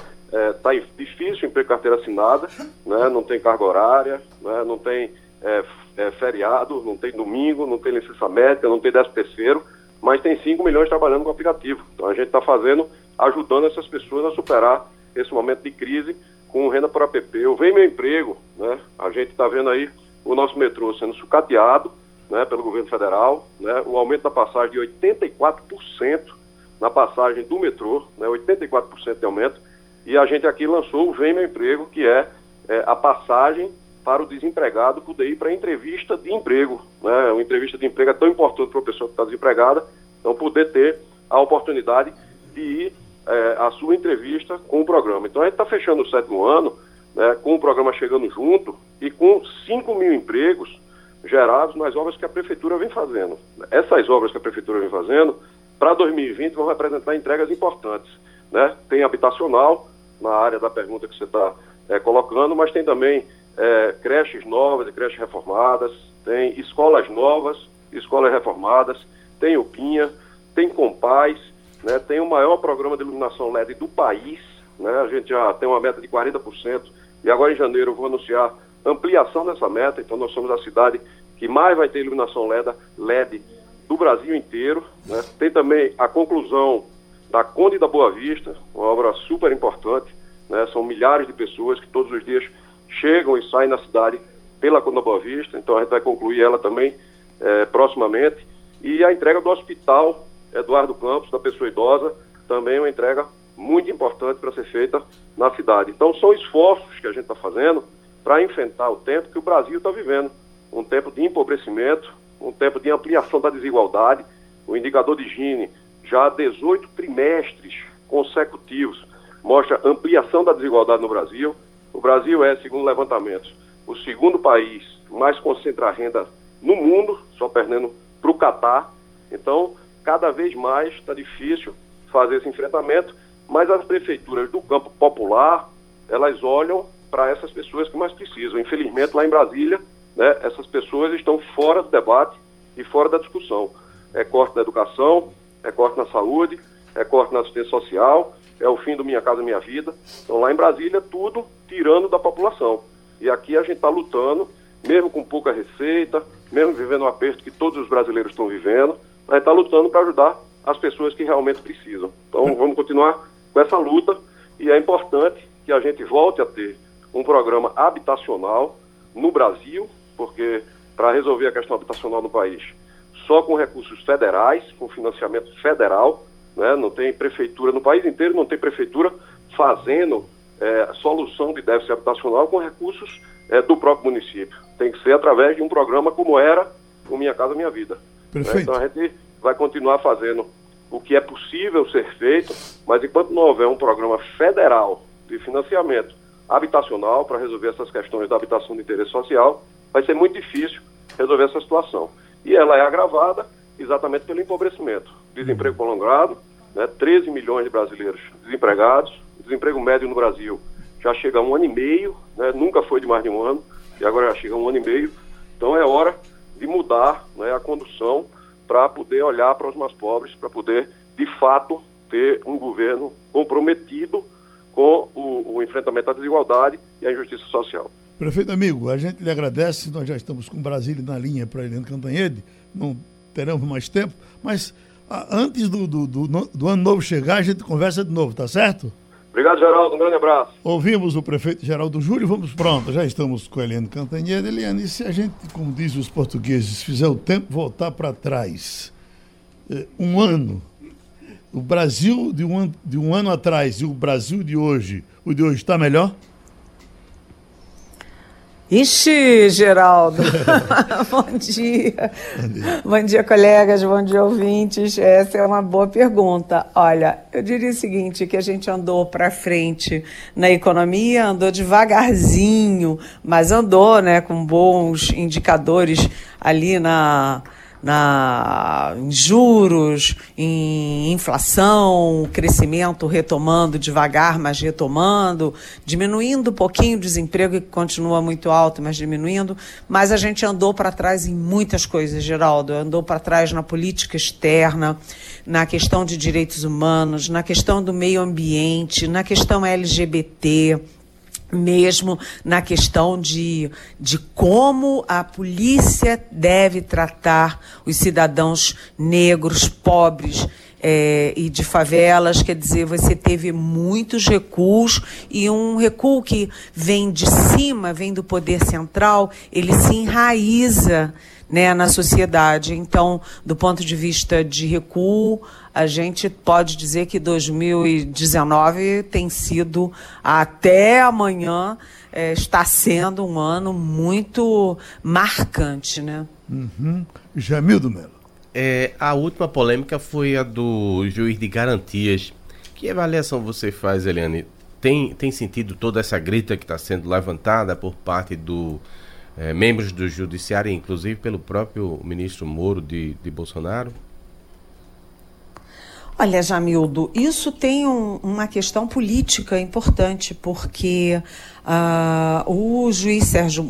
Está é, difícil emprego carteira assinada, né? não tem carga horária, né? não tem é, é, feriado, não tem domingo, não tem licença médica, não tem décimo terceiro mas tem 5 milhões trabalhando com aplicativo. Então a gente está fazendo, ajudando essas pessoas a superar esse momento de crise com renda por app. Eu venho meu emprego, né? A gente está vendo aí o nosso metrô sendo sucateado né, pelo governo federal, né? O aumento da passagem de 84% na passagem do metrô, né? 84% de aumento. E a gente aqui lançou o Vem Meu Emprego, que é, é a passagem para o desempregado poder ir para entrevista de emprego. Né? Uma entrevista de emprego é tão importante para a pessoa que está desempregada, então poder ter a oportunidade de ir é, à sua entrevista com o programa. Então a gente está fechando o sétimo ano né, com o programa chegando junto e com 5 mil empregos gerados nas obras que a Prefeitura vem fazendo. Essas obras que a Prefeitura vem fazendo, para 2020, vão representar entregas importantes. Né? Tem habitacional, na área da pergunta que você está é, colocando, mas tem também é, creches novas e creches reformadas, tem escolas novas, escolas reformadas, tem o PINHA, tem Compaz, né, tem o maior programa de iluminação LED do país, né, a gente já tem uma meta de 40%, e agora em janeiro eu vou anunciar ampliação dessa meta, então nós somos a cidade que mais vai ter iluminação LED, LED do Brasil inteiro. Né. Tem também a conclusão da Conde da Boa Vista, uma obra super importante, né, são milhares de pessoas que todos os dias chegam e saem na cidade pela Conde da Boa Vista, então a gente vai concluir ela também é, proximamente. E a entrega do hospital Eduardo Campos, da pessoa idosa, também é uma entrega muito importante para ser feita na cidade. Então, são esforços que a gente está fazendo para enfrentar o tempo que o Brasil está vivendo. Um tempo de empobrecimento, um tempo de ampliação da desigualdade. O indicador de Gini, já há 18 trimestres consecutivos, mostra ampliação da desigualdade no Brasil. O Brasil é, segundo levantamentos, o segundo país mais concentra renda no mundo, só perdendo para o Catar. Então, cada vez mais está difícil fazer esse enfrentamento, mas as prefeituras do campo popular, elas olham para essas pessoas que mais precisam. Infelizmente, lá em Brasília, né, essas pessoas estão fora do debate e fora da discussão. É corte na educação, é corte na saúde, é corte na assistência social, é o fim do Minha Casa Minha Vida. Então, lá em Brasília, tudo tirando da população. E aqui a gente está lutando, mesmo com pouca receita, mesmo vivendo o aperto que todos os brasileiros estão vivendo, a gente está lutando para ajudar as pessoas que realmente precisam. Então vamos continuar com essa luta e é importante que a gente volte a ter um programa habitacional no Brasil, porque para resolver a questão habitacional no país, só com recursos federais, com financiamento federal, né? não tem prefeitura no país inteiro, não tem prefeitura fazendo é, solução de déficit habitacional com recursos é, do próprio município. Tem que ser através de um programa como era o Minha Casa Minha Vida. Perfeito. Então a gente vai continuar fazendo o que é possível ser feito, mas enquanto não houver um programa federal de financiamento habitacional para resolver essas questões da habitação de interesse social, vai ser muito difícil resolver essa situação. E ela é agravada exatamente pelo empobrecimento. Desemprego prolongado, né, 13 milhões de brasileiros desempregados, desemprego médio no Brasil já chega a um ano e meio, né, nunca foi de mais de um ano, e agora já chega a um ano e meio. Então é hora de mudar né, a condução para poder olhar para os mais pobres, para poder, de fato, ter um governo comprometido com o, o, enfrentamento à desigualdade e à injustiça social. Prefeito amigo, a gente lhe agradece, nós já estamos com Brasília na linha para Helena Cantanhede, não teremos mais tempo, mas a, antes do, do, do, do ano novo chegar, a gente conversa de novo, tá certo? Obrigado, Geraldo. Um grande abraço. Ouvimos o prefeito Geraldo Júlio. Vamos pronto, já estamos com a Eliane Cantanhede. Eliane, e se a gente, como dizem os portugueses, fizer o tempo voltar para trás, eh, um ano, o Brasil de um, de um ano atrás e o Brasil de hoje, o de hoje está melhor? Ixi, Geraldo. bom, dia. bom dia. Colegas, bom dia, ouvintes. Essa é uma boa pergunta. Olha, eu diria o seguinte, que a gente andou para frente na economia, andou devagarzinho, mas andou, né, com bons indicadores ali na na, em juros, em inflação, crescimento retomando devagar, mas retomando, diminuindo um pouquinho o desemprego, que continua muito alto, mas diminuindo. Mas a gente andou para trás em muitas coisas, Geraldo. Andou para trás na política externa, na questão de direitos humanos, na questão do meio ambiente, na questão LGBT mesmo na questão de, de como a polícia deve tratar os cidadãos negros, pobres é, e de favelas. Quer dizer, você teve muitos recuos e um recuo que vem de cima, vem do poder central, ele se enraiza né, na sociedade. Então, do ponto de vista de recuo, a gente pode dizer que 2019 tem sido, até amanhã, é, está sendo um ano muito marcante, né? Uhum. Jamildo Melo. É, a última polêmica foi a do juiz de garantias. Que avaliação você faz, Eliane? Tem, tem sentido toda essa grita que está sendo levantada por parte do é, membros do judiciário, inclusive pelo próprio ministro Moro de, de Bolsonaro? Olha, Jamildo, isso tem um, uma questão política importante, porque uh, o juiz Sérgio.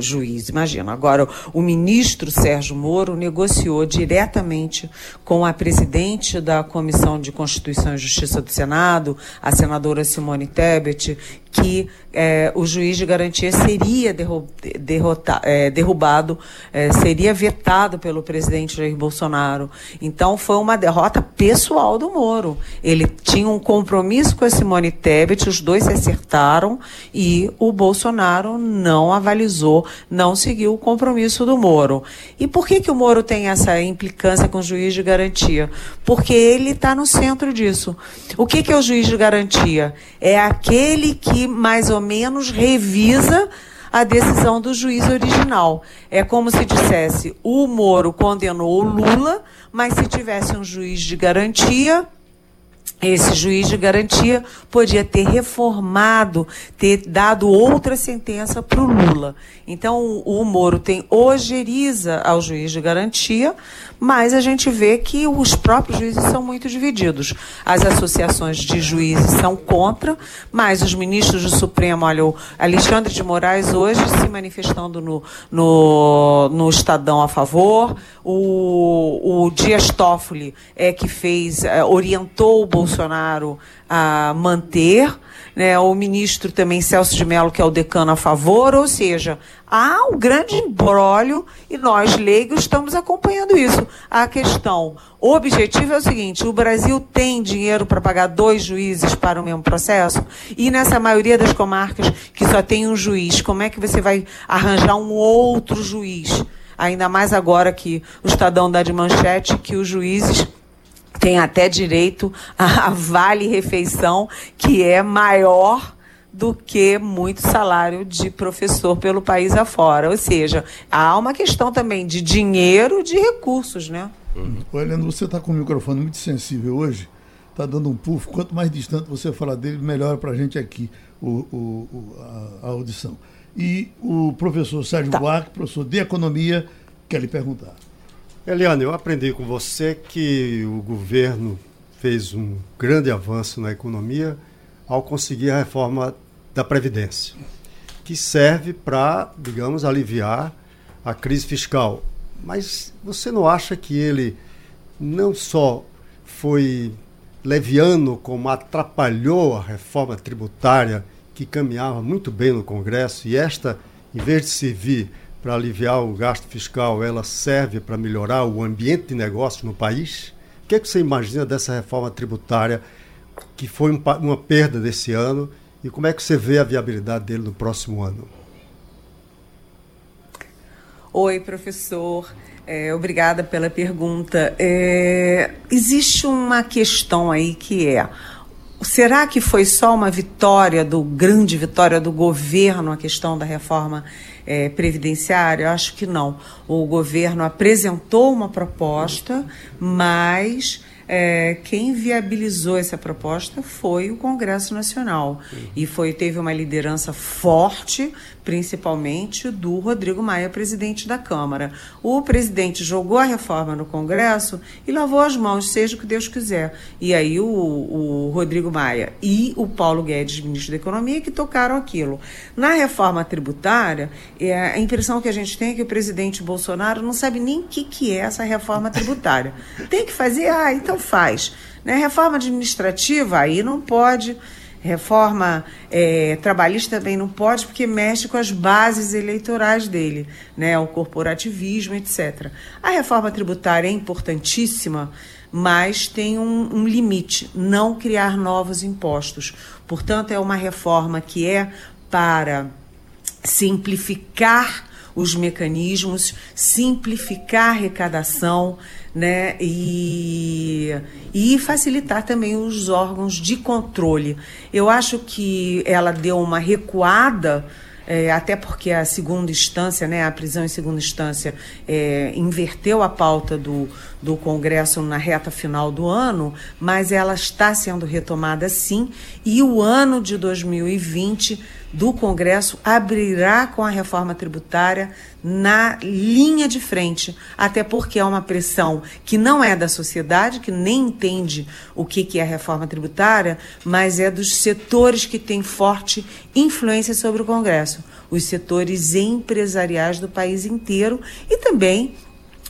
Juiz, imagina, agora o ministro Sérgio Moro negociou diretamente com a presidente da Comissão de Constituição e Justiça do Senado, a senadora Simone Tebet, que é, o juiz de garantia seria derrota, é, derrubado, é, seria vetado pelo presidente Jair Bolsonaro. Então foi uma derrota pessoal do Moro. Ele tinha um compromisso com a Simone Tebet, os dois se acertaram e o Bolsonaro não avalizou, não seguiu o compromisso do Moro. E por que, que o Moro tem essa implicância com o juiz de garantia? Porque ele está no centro disso. O que, que é o juiz de garantia? É aquele que mais ou menos revisa a decisão do juiz original. É como se dissesse: o Moro condenou o Lula, mas se tivesse um juiz de garantia, esse juiz de garantia podia ter reformado, ter dado outra sentença para o Lula. Então, o, o Moro tem ojeriza ao juiz de garantia, mas a gente vê que os próprios juízes são muito divididos. As associações de juízes são contra, mas os ministros do Supremo, olha, o Alexandre de Moraes hoje se manifestando no, no, no Estadão a favor, o, o Dias Toffoli é que fez, é, orientou o Bolsonaro a manter né, o ministro também Celso de Mello, que é o decano a favor, ou seja, há um grande embrólio e nós, leigos, estamos acompanhando isso. A questão objetiva é o seguinte: o Brasil tem dinheiro para pagar dois juízes para o mesmo processo? E nessa maioria das comarcas que só tem um juiz, como é que você vai arranjar um outro juiz? Ainda mais agora que o Estadão dá de manchete que os juízes tem até direito a vale refeição, que é maior do que muito salário de professor pelo país afora. Ou seja, há uma questão também de dinheiro, de recursos, né? Uhum. Leandro, você está com o microfone muito sensível hoje, está dando um puff. Quanto mais distante você falar dele, melhor para a gente aqui o, o, a, a, audição. E o professor Sérgio tá. Buarque, professor de Economia, quer lhe perguntar. Eliane, eu aprendi com você que o governo fez um grande avanço na economia ao conseguir a reforma da Previdência, que serve para, digamos, aliviar a crise fiscal. Mas você não acha que ele não só foi leviano, como atrapalhou a reforma tributária que caminhava muito bem no Congresso e esta, em vez de servir para aliviar o gasto fiscal, ela serve para melhorar o ambiente de negócio no país? O que, é que você imagina dessa reforma tributária que foi um, uma perda desse ano e como é que você vê a viabilidade dele no próximo ano? Oi, professor. É, obrigada pela pergunta. É, existe uma questão aí que é será que foi só uma vitória do grande vitória do governo a questão da reforma é? Eu acho que não. O governo apresentou uma proposta, mas é, quem viabilizou essa proposta foi o Congresso Nacional. E foi, teve uma liderança forte, principalmente do Rodrigo Maia, presidente da Câmara. O presidente jogou a reforma no Congresso e lavou as mãos, seja o que Deus quiser. E aí o, o Rodrigo Maia e o Paulo Guedes, ministro da Economia, que tocaram aquilo. Na reforma tributária, é, a impressão que a gente tem é que o presidente Bolsonaro não sabe nem o que, que é essa reforma tributária. Tem que fazer? Ah, então faz. Né? Reforma administrativa, aí não pode. Reforma é, trabalhista também não pode, porque mexe com as bases eleitorais dele, né? o corporativismo, etc. A reforma tributária é importantíssima, mas tem um, um limite: não criar novos impostos. Portanto, é uma reforma que é para simplificar os mecanismos, simplificar a arrecadação, né? E, e facilitar também os órgãos de controle. Eu acho que ela deu uma recuada. É, até porque a segunda instância, né, a prisão em segunda instância, é, inverteu a pauta do, do Congresso na reta final do ano, mas ela está sendo retomada sim, e o ano de 2020 do Congresso abrirá com a reforma tributária na linha de frente, até porque é uma pressão que não é da sociedade, que nem entende o que é a reforma tributária, mas é dos setores que têm forte influência sobre o Congresso, os setores empresariais do país inteiro e também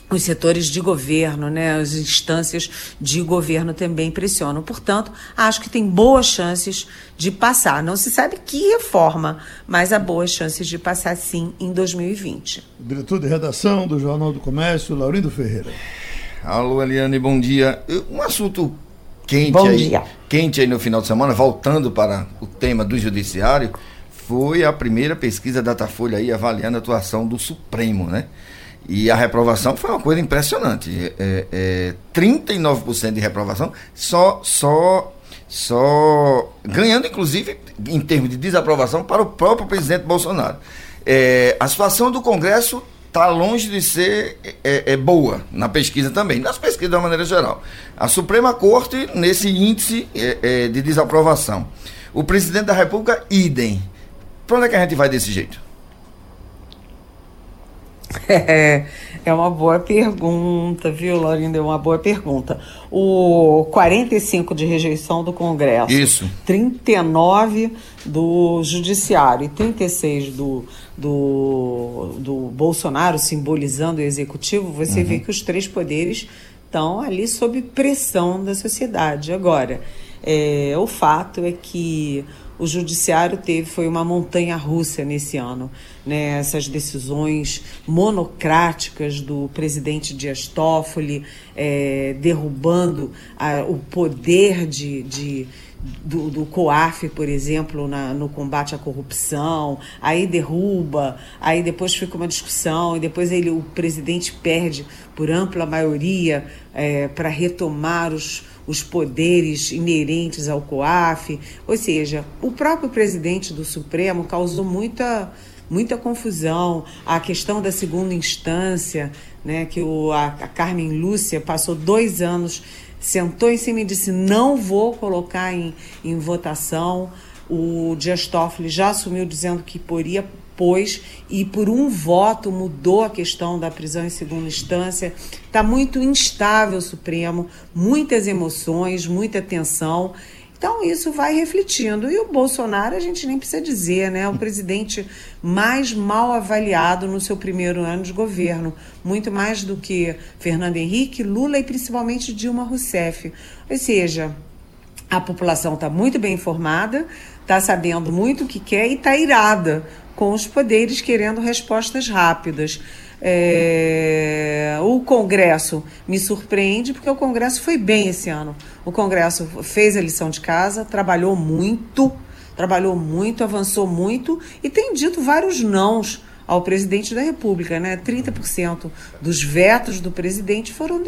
os setores de governo, né, as instâncias de governo também pressionam. Portanto, acho que tem boas chances de passar. Não se sabe que reforma, mas há boas chances de passar sim em 2020. diretor de redação do Jornal do Comércio, Laurindo Ferreira. Alô, Eliane, bom dia. Um assunto quente bom aí, dia. quente aí no final de semana, voltando para o tema do judiciário, foi a primeira pesquisa da Datafolha aí avaliando a atuação do Supremo, né? E a reprovação foi uma coisa impressionante. É, é, 39% de reprovação, só, só, só ganhando, inclusive, em termos de desaprovação, para o próprio presidente Bolsonaro. É, a situação do Congresso está longe de ser é, é, boa na pesquisa também, nas pesquisas de uma maneira geral. A Suprema Corte, nesse índice é, é, de desaprovação. O presidente da República, idem. Para onde é que a gente vai desse jeito? É, é uma boa pergunta, viu, Laurinda? É uma boa pergunta. O 45 de rejeição do Congresso. Isso. 39 do Judiciário e 36 do, do, do Bolsonaro, simbolizando o Executivo, você uhum. vê que os três poderes estão ali sob pressão da sociedade. Agora, é, o fato é que o judiciário teve foi uma montanha russa nesse ano. Né? Essas decisões monocráticas do presidente Dias Toffoli, é, derrubando a, o poder de, de do, do COAF, por exemplo, na, no combate à corrupção, aí derruba, aí depois fica uma discussão, e depois ele, o presidente perde por ampla maioria é, para retomar os, os poderes inerentes ao COAF. Ou seja, o próprio presidente do Supremo causou muita, muita confusão. A questão da segunda instância, né, que o, a, a Carmen Lúcia passou dois anos, sentou em cima e disse: não vou colocar em, em votação. O Dias Toffoli já assumiu dizendo que poria pôs e por um voto mudou a questão da prisão em segunda instância. Está muito instável o Supremo, muitas emoções, muita tensão. Então isso vai refletindo. E o Bolsonaro, a gente nem precisa dizer, né? O presidente mais mal avaliado no seu primeiro ano de governo, muito mais do que Fernando Henrique, Lula e principalmente Dilma Rousseff. Ou seja, a população está muito bem informada, está sabendo muito o que quer e está irada com os poderes querendo respostas rápidas. É, o Congresso me surpreende porque o Congresso foi bem esse ano. O Congresso fez a lição de casa, trabalhou muito, trabalhou muito, avançou muito e tem dito vários nãos ao presidente da República, né? 30% dos vetos do presidente foram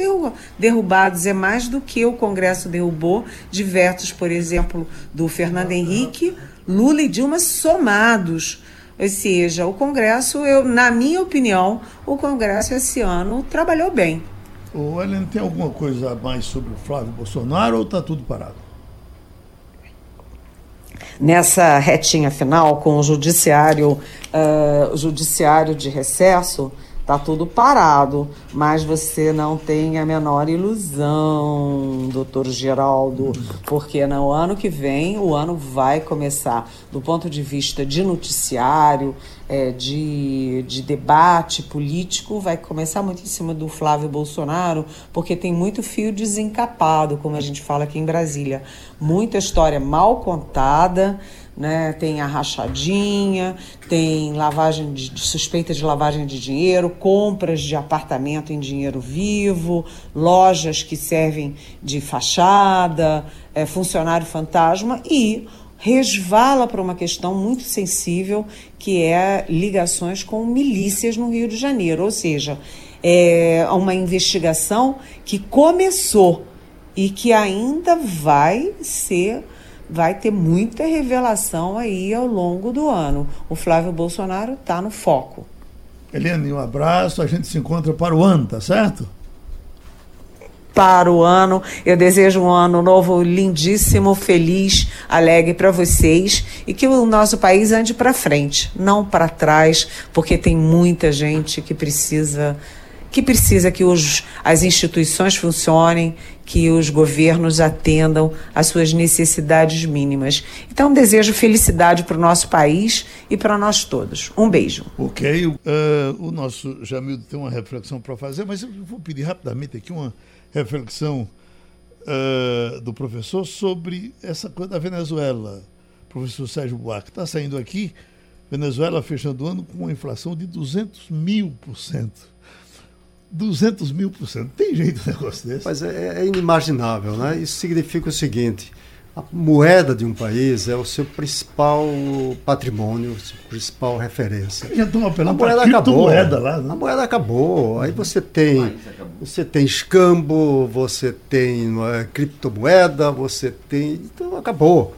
derrubados, é mais do que o Congresso derrubou de vetos, por exemplo, do Fernando Henrique, Lula e Dilma somados. Ou seja, o Congresso, eu, na minha opinião, o Congresso esse ano trabalhou bem. O Ellen, tem alguma coisa a mais sobre o Flávio Bolsonaro ou está tudo parado? Nessa retinha final, com o judiciário, uh, o judiciário de recesso, Tá tudo parado, mas você não tem a menor ilusão, doutor Geraldo, porque no ano que vem o ano vai começar do ponto de vista de noticiário, é, de, de debate político, vai começar muito em cima do Flávio Bolsonaro, porque tem muito fio desencapado, como a gente fala aqui em Brasília. Muita história mal contada né? Tem a rachadinha, tem lavagem de, suspeita de lavagem de dinheiro, compras de apartamento em dinheiro vivo, lojas que servem de fachada, é, funcionário fantasma e resvala para uma questão muito sensível que é ligações com milícias no Rio de Janeiro, ou seja, é uma investigação que começou e que ainda vai ser vai ter muita revelação aí ao longo do ano. O Flávio Bolsonaro está no foco. Eliane, um abraço. A gente se encontra para o ano, tá certo? Para o ano, eu desejo um ano novo lindíssimo, feliz, alegre para vocês e que o nosso país ande para frente, não para trás, porque tem muita gente que precisa que precisa que os, as instituições funcionem, que os governos atendam às suas necessidades mínimas. Então, desejo felicidade para o nosso país e para nós todos. Um beijo. Ok, uh, o nosso Jamildo tem uma reflexão para fazer, mas eu vou pedir rapidamente aqui uma reflexão uh, do professor sobre essa coisa da Venezuela. Professor Sérgio Buarque está saindo aqui, Venezuela fechando o ano com uma inflação de 200 mil por cento. 200 mil por cento. Tem jeito um negócio desse? Mas é, é, inimaginável, né? Isso significa o seguinte: a moeda de um país é o seu principal patrimônio, sua principal referência. Já estão apelando a moeda acabou. Moeda lá, né? A moeda acabou. Aí você tem, você tem escambo, você tem é, criptomoeda, você tem. Então acabou.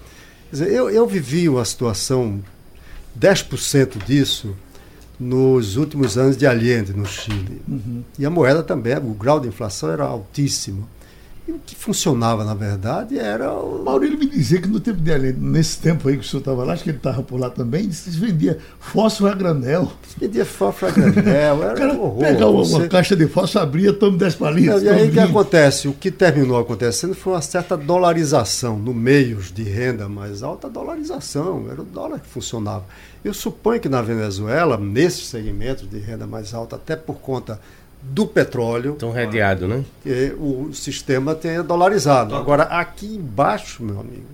Quer dizer, eu, eu vivi uma situação, 10% disso nos últimos anos de Allende, no Chile. Uhum. E a moeda também, o grau de inflação era altíssimo. E o que funcionava, na verdade, era. O... Maurílio me dizia que no tempo de Allende, nesse tempo aí que o senhor estava lá, acho que ele estava por lá também, se vendia fósforo a granel. Vendia fósforo a granel, era cara um horror. Pegava você... uma caixa de fósforo, abria, tome 10 palitos. E aí o que acontece? O que terminou acontecendo foi uma certa dolarização no meios de renda mais alta, dolarização. Era o dólar que funcionava. Eu suponho que na Venezuela, nesses segmentos de renda mais alta, até por conta do petróleo. Tão redeado, né? o sistema tenha dolarizado. Agora, aqui embaixo, meu amigo,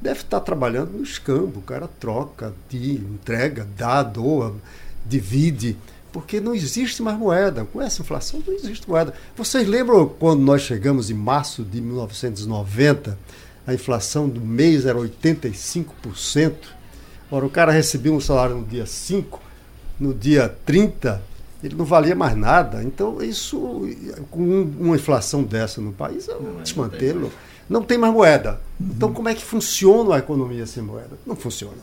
deve estar trabalhando no escambo. O cara troca, entrega, dá, doa, divide. Porque não existe mais moeda. Com essa inflação não existe moeda. Vocês lembram quando nós chegamos em março de 1990? A inflação do mês era 85%. Ora, o cara recebia um salário no dia 5, no dia 30, ele não valia mais nada. Então, isso, com uma inflação dessa no país, é um desmantelo. Não tem mais moeda. Então, como é que funciona a economia sem moeda? Não funciona.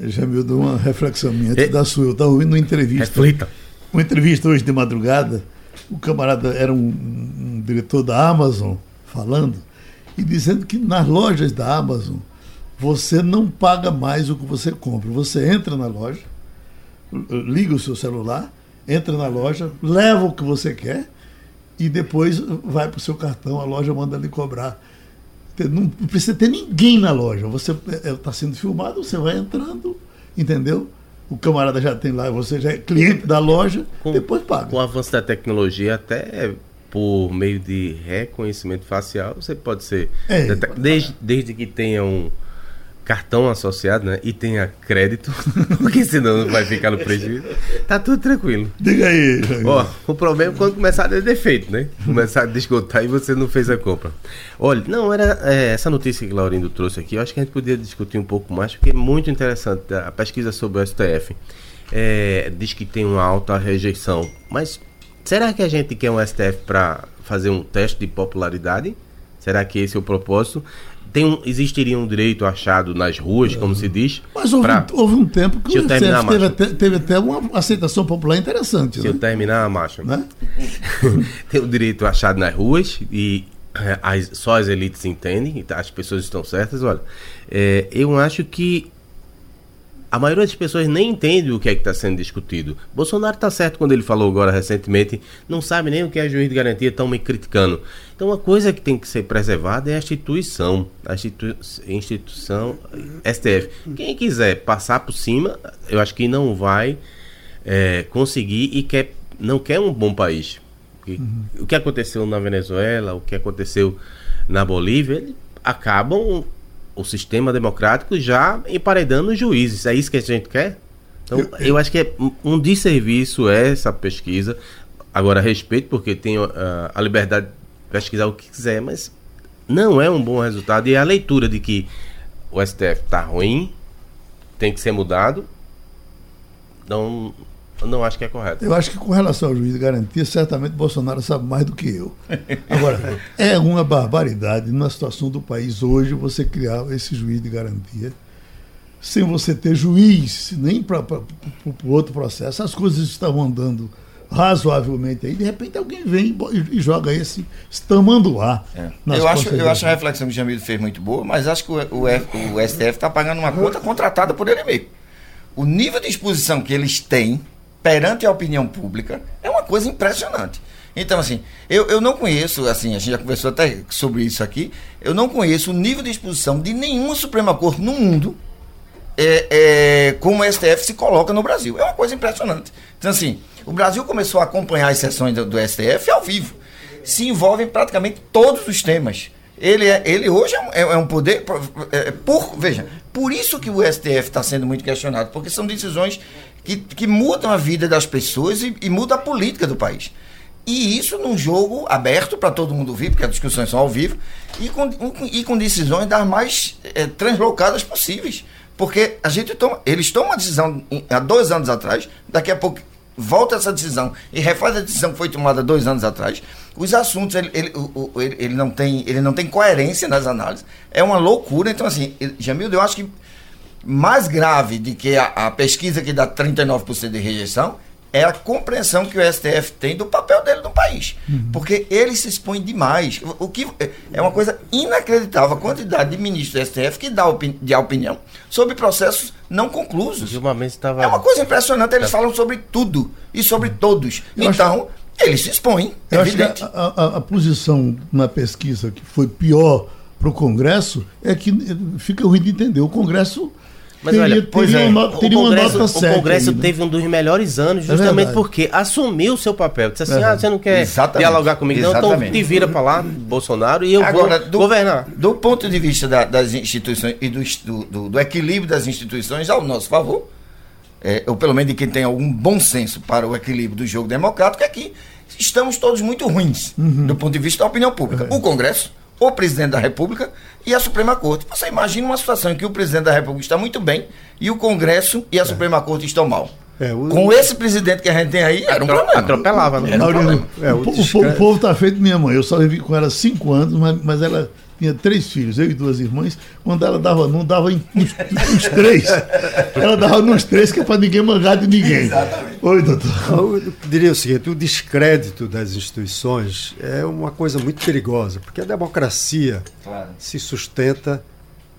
Jamildo, uma reflexão minha antes da sua. Eu estava ouvindo uma entrevista. Reflita. Uma entrevista hoje de madrugada. O camarada era um, um diretor da Amazon falando e dizendo que nas lojas da Amazon você não paga mais o que você compra. Você entra na loja, liga o seu celular, entra na loja, leva o que você quer e depois vai para o seu cartão, a loja manda lhe cobrar. Não precisa ter ninguém na loja. Você está é, sendo filmado, você vai entrando, entendeu? O camarada já tem lá, você já é cliente da loja, com, depois paga. Com o avanço da tecnologia, até por meio de reconhecimento facial, você pode ser. É, desde, desde que tenha um cartão associado, né? E tenha crédito, porque senão não vai ficar no prejuízo. Tá tudo tranquilo. Diga aí. Ó, o problema é quando começar a ter defeito, né? Começar a descontar e você não fez a compra. Olha, não, era é, essa notícia que o Laurindo trouxe aqui, eu acho que a gente podia discutir um pouco mais, porque é muito interessante a pesquisa sobre o STF. É, diz que tem uma alta rejeição, mas será que a gente quer um STF para fazer um teste de popularidade? Será que esse é o propósito? Tem um, existiria um direito achado nas ruas, como se diz. Mas houve, pra... houve um tempo que o teve até, teve até uma aceitação popular interessante. Se né? eu terminar, macho. Né? tem o direito achado nas ruas e é, as, só as elites entendem, as pessoas estão certas. Olha, é, eu acho que a maioria das pessoas nem entende o que é que está sendo discutido. Bolsonaro está certo quando ele falou agora recentemente, não sabe nem o que é juiz de garantia, estão me criticando. Então, uma coisa que tem que ser preservada é a instituição, a institu instituição STF. Quem quiser passar por cima, eu acho que não vai é, conseguir e quer, não quer um bom país. Uhum. O que aconteceu na Venezuela, o que aconteceu na Bolívia, acabam o sistema democrático já emparedando os juízes. É isso que a gente quer? Então, eu, eu acho que é um desserviço essa pesquisa. Agora, respeito, porque tem uh, a liberdade de pesquisar o que quiser, mas não é um bom resultado. E a leitura de que o STF está ruim, tem que ser mudado, não, Eu não acho que é correto. Eu acho que com relação ao juiz de garantia, certamente Bolsonaro sabe mais do que eu. Agora, é uma barbaridade na situação do país hoje você criar esse juiz de garantia sem você ter juiz, nem para o outro processo. As coisas estavam andando razoavelmente aí, de repente alguém vem e, joga esse tamanduá. É. Eu, acho, eu acho a reflexão que o Jamil fez muito boa, mas acho que o, o, o STF está pagando uma conta contratada por ele mesmo. O nível de exposição que eles têm perante a opinião pública é uma coisa impressionante. Então, assim, eu, eu não conheço, assim, a gente já conversou até sobre isso aqui, eu não conheço o nível de exposição de nenhuma Suprema Corte no mundo é, é, como o STF se coloca no Brasil. É uma coisa impressionante. Então, assim, o Brasil começou a acompanhar as sessões do, do STF ao vivo. Se envolve em praticamente todos os temas. Ele, é, ele hoje é, é, é um poder. É, por, veja, por isso que o STF está sendo muito questionado, porque são decisões que, que mudam a vida das pessoas e, e mudam a política do país. E isso num jogo aberto para todo mundo ouvir, porque as discussões são ao vivo, e com, e com decisões das mais é, translocadas possíveis. Porque a gente toma, eles tomam uma decisão há dois anos atrás, daqui a pouco volta essa decisão e refaz a decisão que foi tomada dois anos atrás. Os assuntos, ele, ele, ele, ele, não, tem, ele não tem coerência nas análises. É uma loucura. Então, assim, Jamildo, eu acho que mais grave do que a, a pesquisa que dá 39% de rejeição é a compreensão que o STF tem do papel dele no país. Uhum. Porque ele se expõe demais. O que é uma coisa inacreditável a quantidade de ministros do STF que dá opini de opinião sobre processos não conclusos. Estava... É uma coisa impressionante, eles falam sobre tudo e sobre todos. Eu então, acho... eles se expõem. Eu acho que a, a, a posição na pesquisa que foi pior para o Congresso é que fica ruim de entender. O Congresso mas teria, olha, pois teria é, uma, teria o Congresso, uma o Congresso aí, né? teve um dos melhores anos é justamente é porque assumiu o seu papel. Disse assim: é. ah, você não quer Exatamente. dialogar comigo, não, então te vira para lá, Bolsonaro, e eu Agora, vou do, governar. Do ponto de vista da, das instituições e do, do, do, equilíbrio das instituições ao nosso favor, é, ou pelo menos de quem tem algum bom senso para o equilíbrio do jogo democrático, é que estamos todos muito ruins uhum. do ponto de vista da opinião pública. É. O Congresso o presidente da República e a Suprema Corte. Você imagina uma situação em que o presidente da República está muito bem e o Congresso e a é. Suprema Corte estão mal. É, o... Com esse presidente que a gente tem aí, era um problema. Atropelava, né? Era um problema. É, o, o, o, povo está feito minha mãe. Eu só vivi com ela cinco anos, mas, mas ela tinha três filhos, eu e duas irmãs. Quando ela dava não dava nos, nos três. Ela dava nos três, que é para ninguém manjar de ninguém. Exatamente. Oi, doutor. Eu diria o seguinte: o descrédito das instituições é uma coisa muito perigosa, porque a democracia claro. se sustenta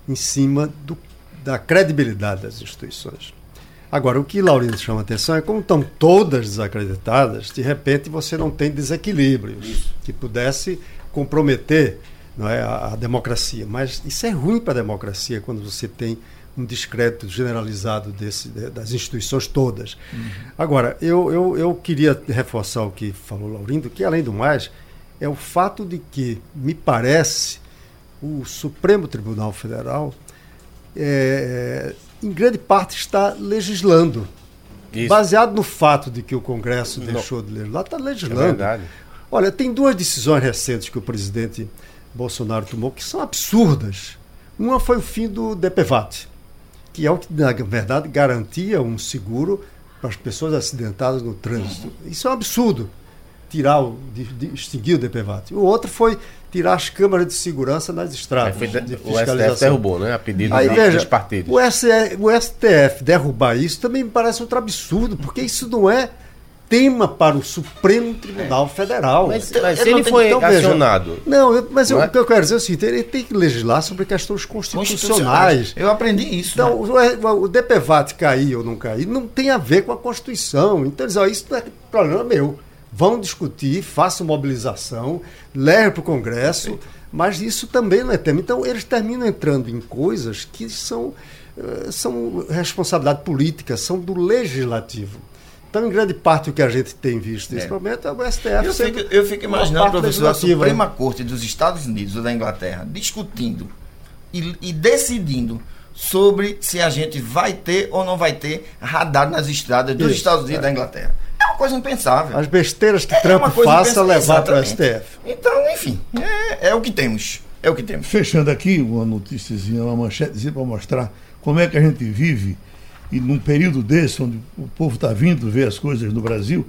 em cima do, da credibilidade das instituições. Agora, o que Laurindo chama a atenção é como estão todas desacreditadas, de repente você não tem desequilíbrios Isso. que pudesse comprometer não é, a, a democracia. Mas isso é ruim para a democracia quando você tem um descrédito generalizado desse, das instituições todas. Uhum. Agora, eu, eu, eu queria reforçar o que falou Laurindo, que além do mais, é o fato de que, me parece, o Supremo Tribunal Federal, é, em grande parte, está legislando. Isso. Baseado no fato de que o Congresso Não. deixou de legislar, está legislando. É verdade. Olha, tem duas decisões recentes que o presidente Bolsonaro tomou que são absurdas. Uma foi o fim do DPVAT, que é o que, na verdade, garantia um seguro para as pessoas acidentadas no trânsito. Isso é um absurdo, tirar o, de, de extinguir o DPVAT. O outro foi tirar as câmaras de segurança nas estradas. É, de, de o STF derrubou, né? A pedido Aí, veja, dos partidos. O, o STF derrubar isso também me parece outro absurdo, porque isso não é tema para o Supremo Tribunal é. Federal. Mas, mas se ele foi então, acionado. Veja, não, mas eu, é? o que eu quero dizer é o seguinte: ele tem que legislar sobre questões constitucionais. Eu aprendi isso. Então, né? o, o DPVAT cair ou não cair não tem a ver com a Constituição. Então, eles, ó, isso não é problema meu. Vão discutir, façam mobilização, leve para o Congresso, Perfeito. mas isso também não é tema. Então, eles terminam entrando em coisas que são, eh, são responsabilidade política, são do legislativo. Então, em grande parte, o que a gente tem visto nesse é. momento é o STF. Eu fico, eu fico imaginando, professor, a Suprema né? Corte dos Estados Unidos ou da Inglaterra discutindo e, e, decidindo sobre se a gente vai ter ou não vai ter radar nas estradas dos Isso, Estados Unidos e é. da Inglaterra. É uma coisa impensável. As besteiras que é Trump faça levar para o STF. Então, enfim, é, é, o que temos. É o que temos. Fechando aqui uma notíciazinha, uma manchetezinha para mostrar como é que a gente vive e num período desse, onde o povo está vindo ver as coisas no Brasil,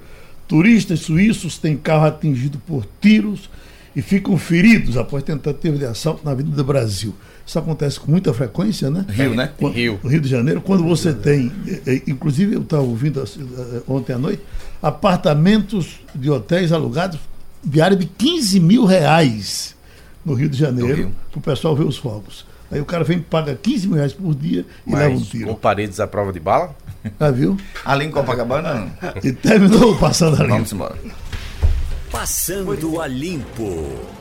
turistas suíços têm carro atingido por tiros e ficam feridos após tentativa de assalto na Avenida do Brasil. Isso acontece com muita frequência, né? Rio, né? Quando, Rio. Rio de Janeiro, quando você tem, eh, eh, inclusive eu estava ouvindo eh, ontem à noite, apartamentos de hotéis alugados de área de 15 mil reais no Rio de Janeiro, para o pessoal ver os fogos. Aí o cara vem e paga 15 mil reais por dia e leva um Mas com tiro. paredes à prova de bala? Já viu? Ali em Copacabana, não. E terminou passando ali. Vamos embora. Passando a Limpo.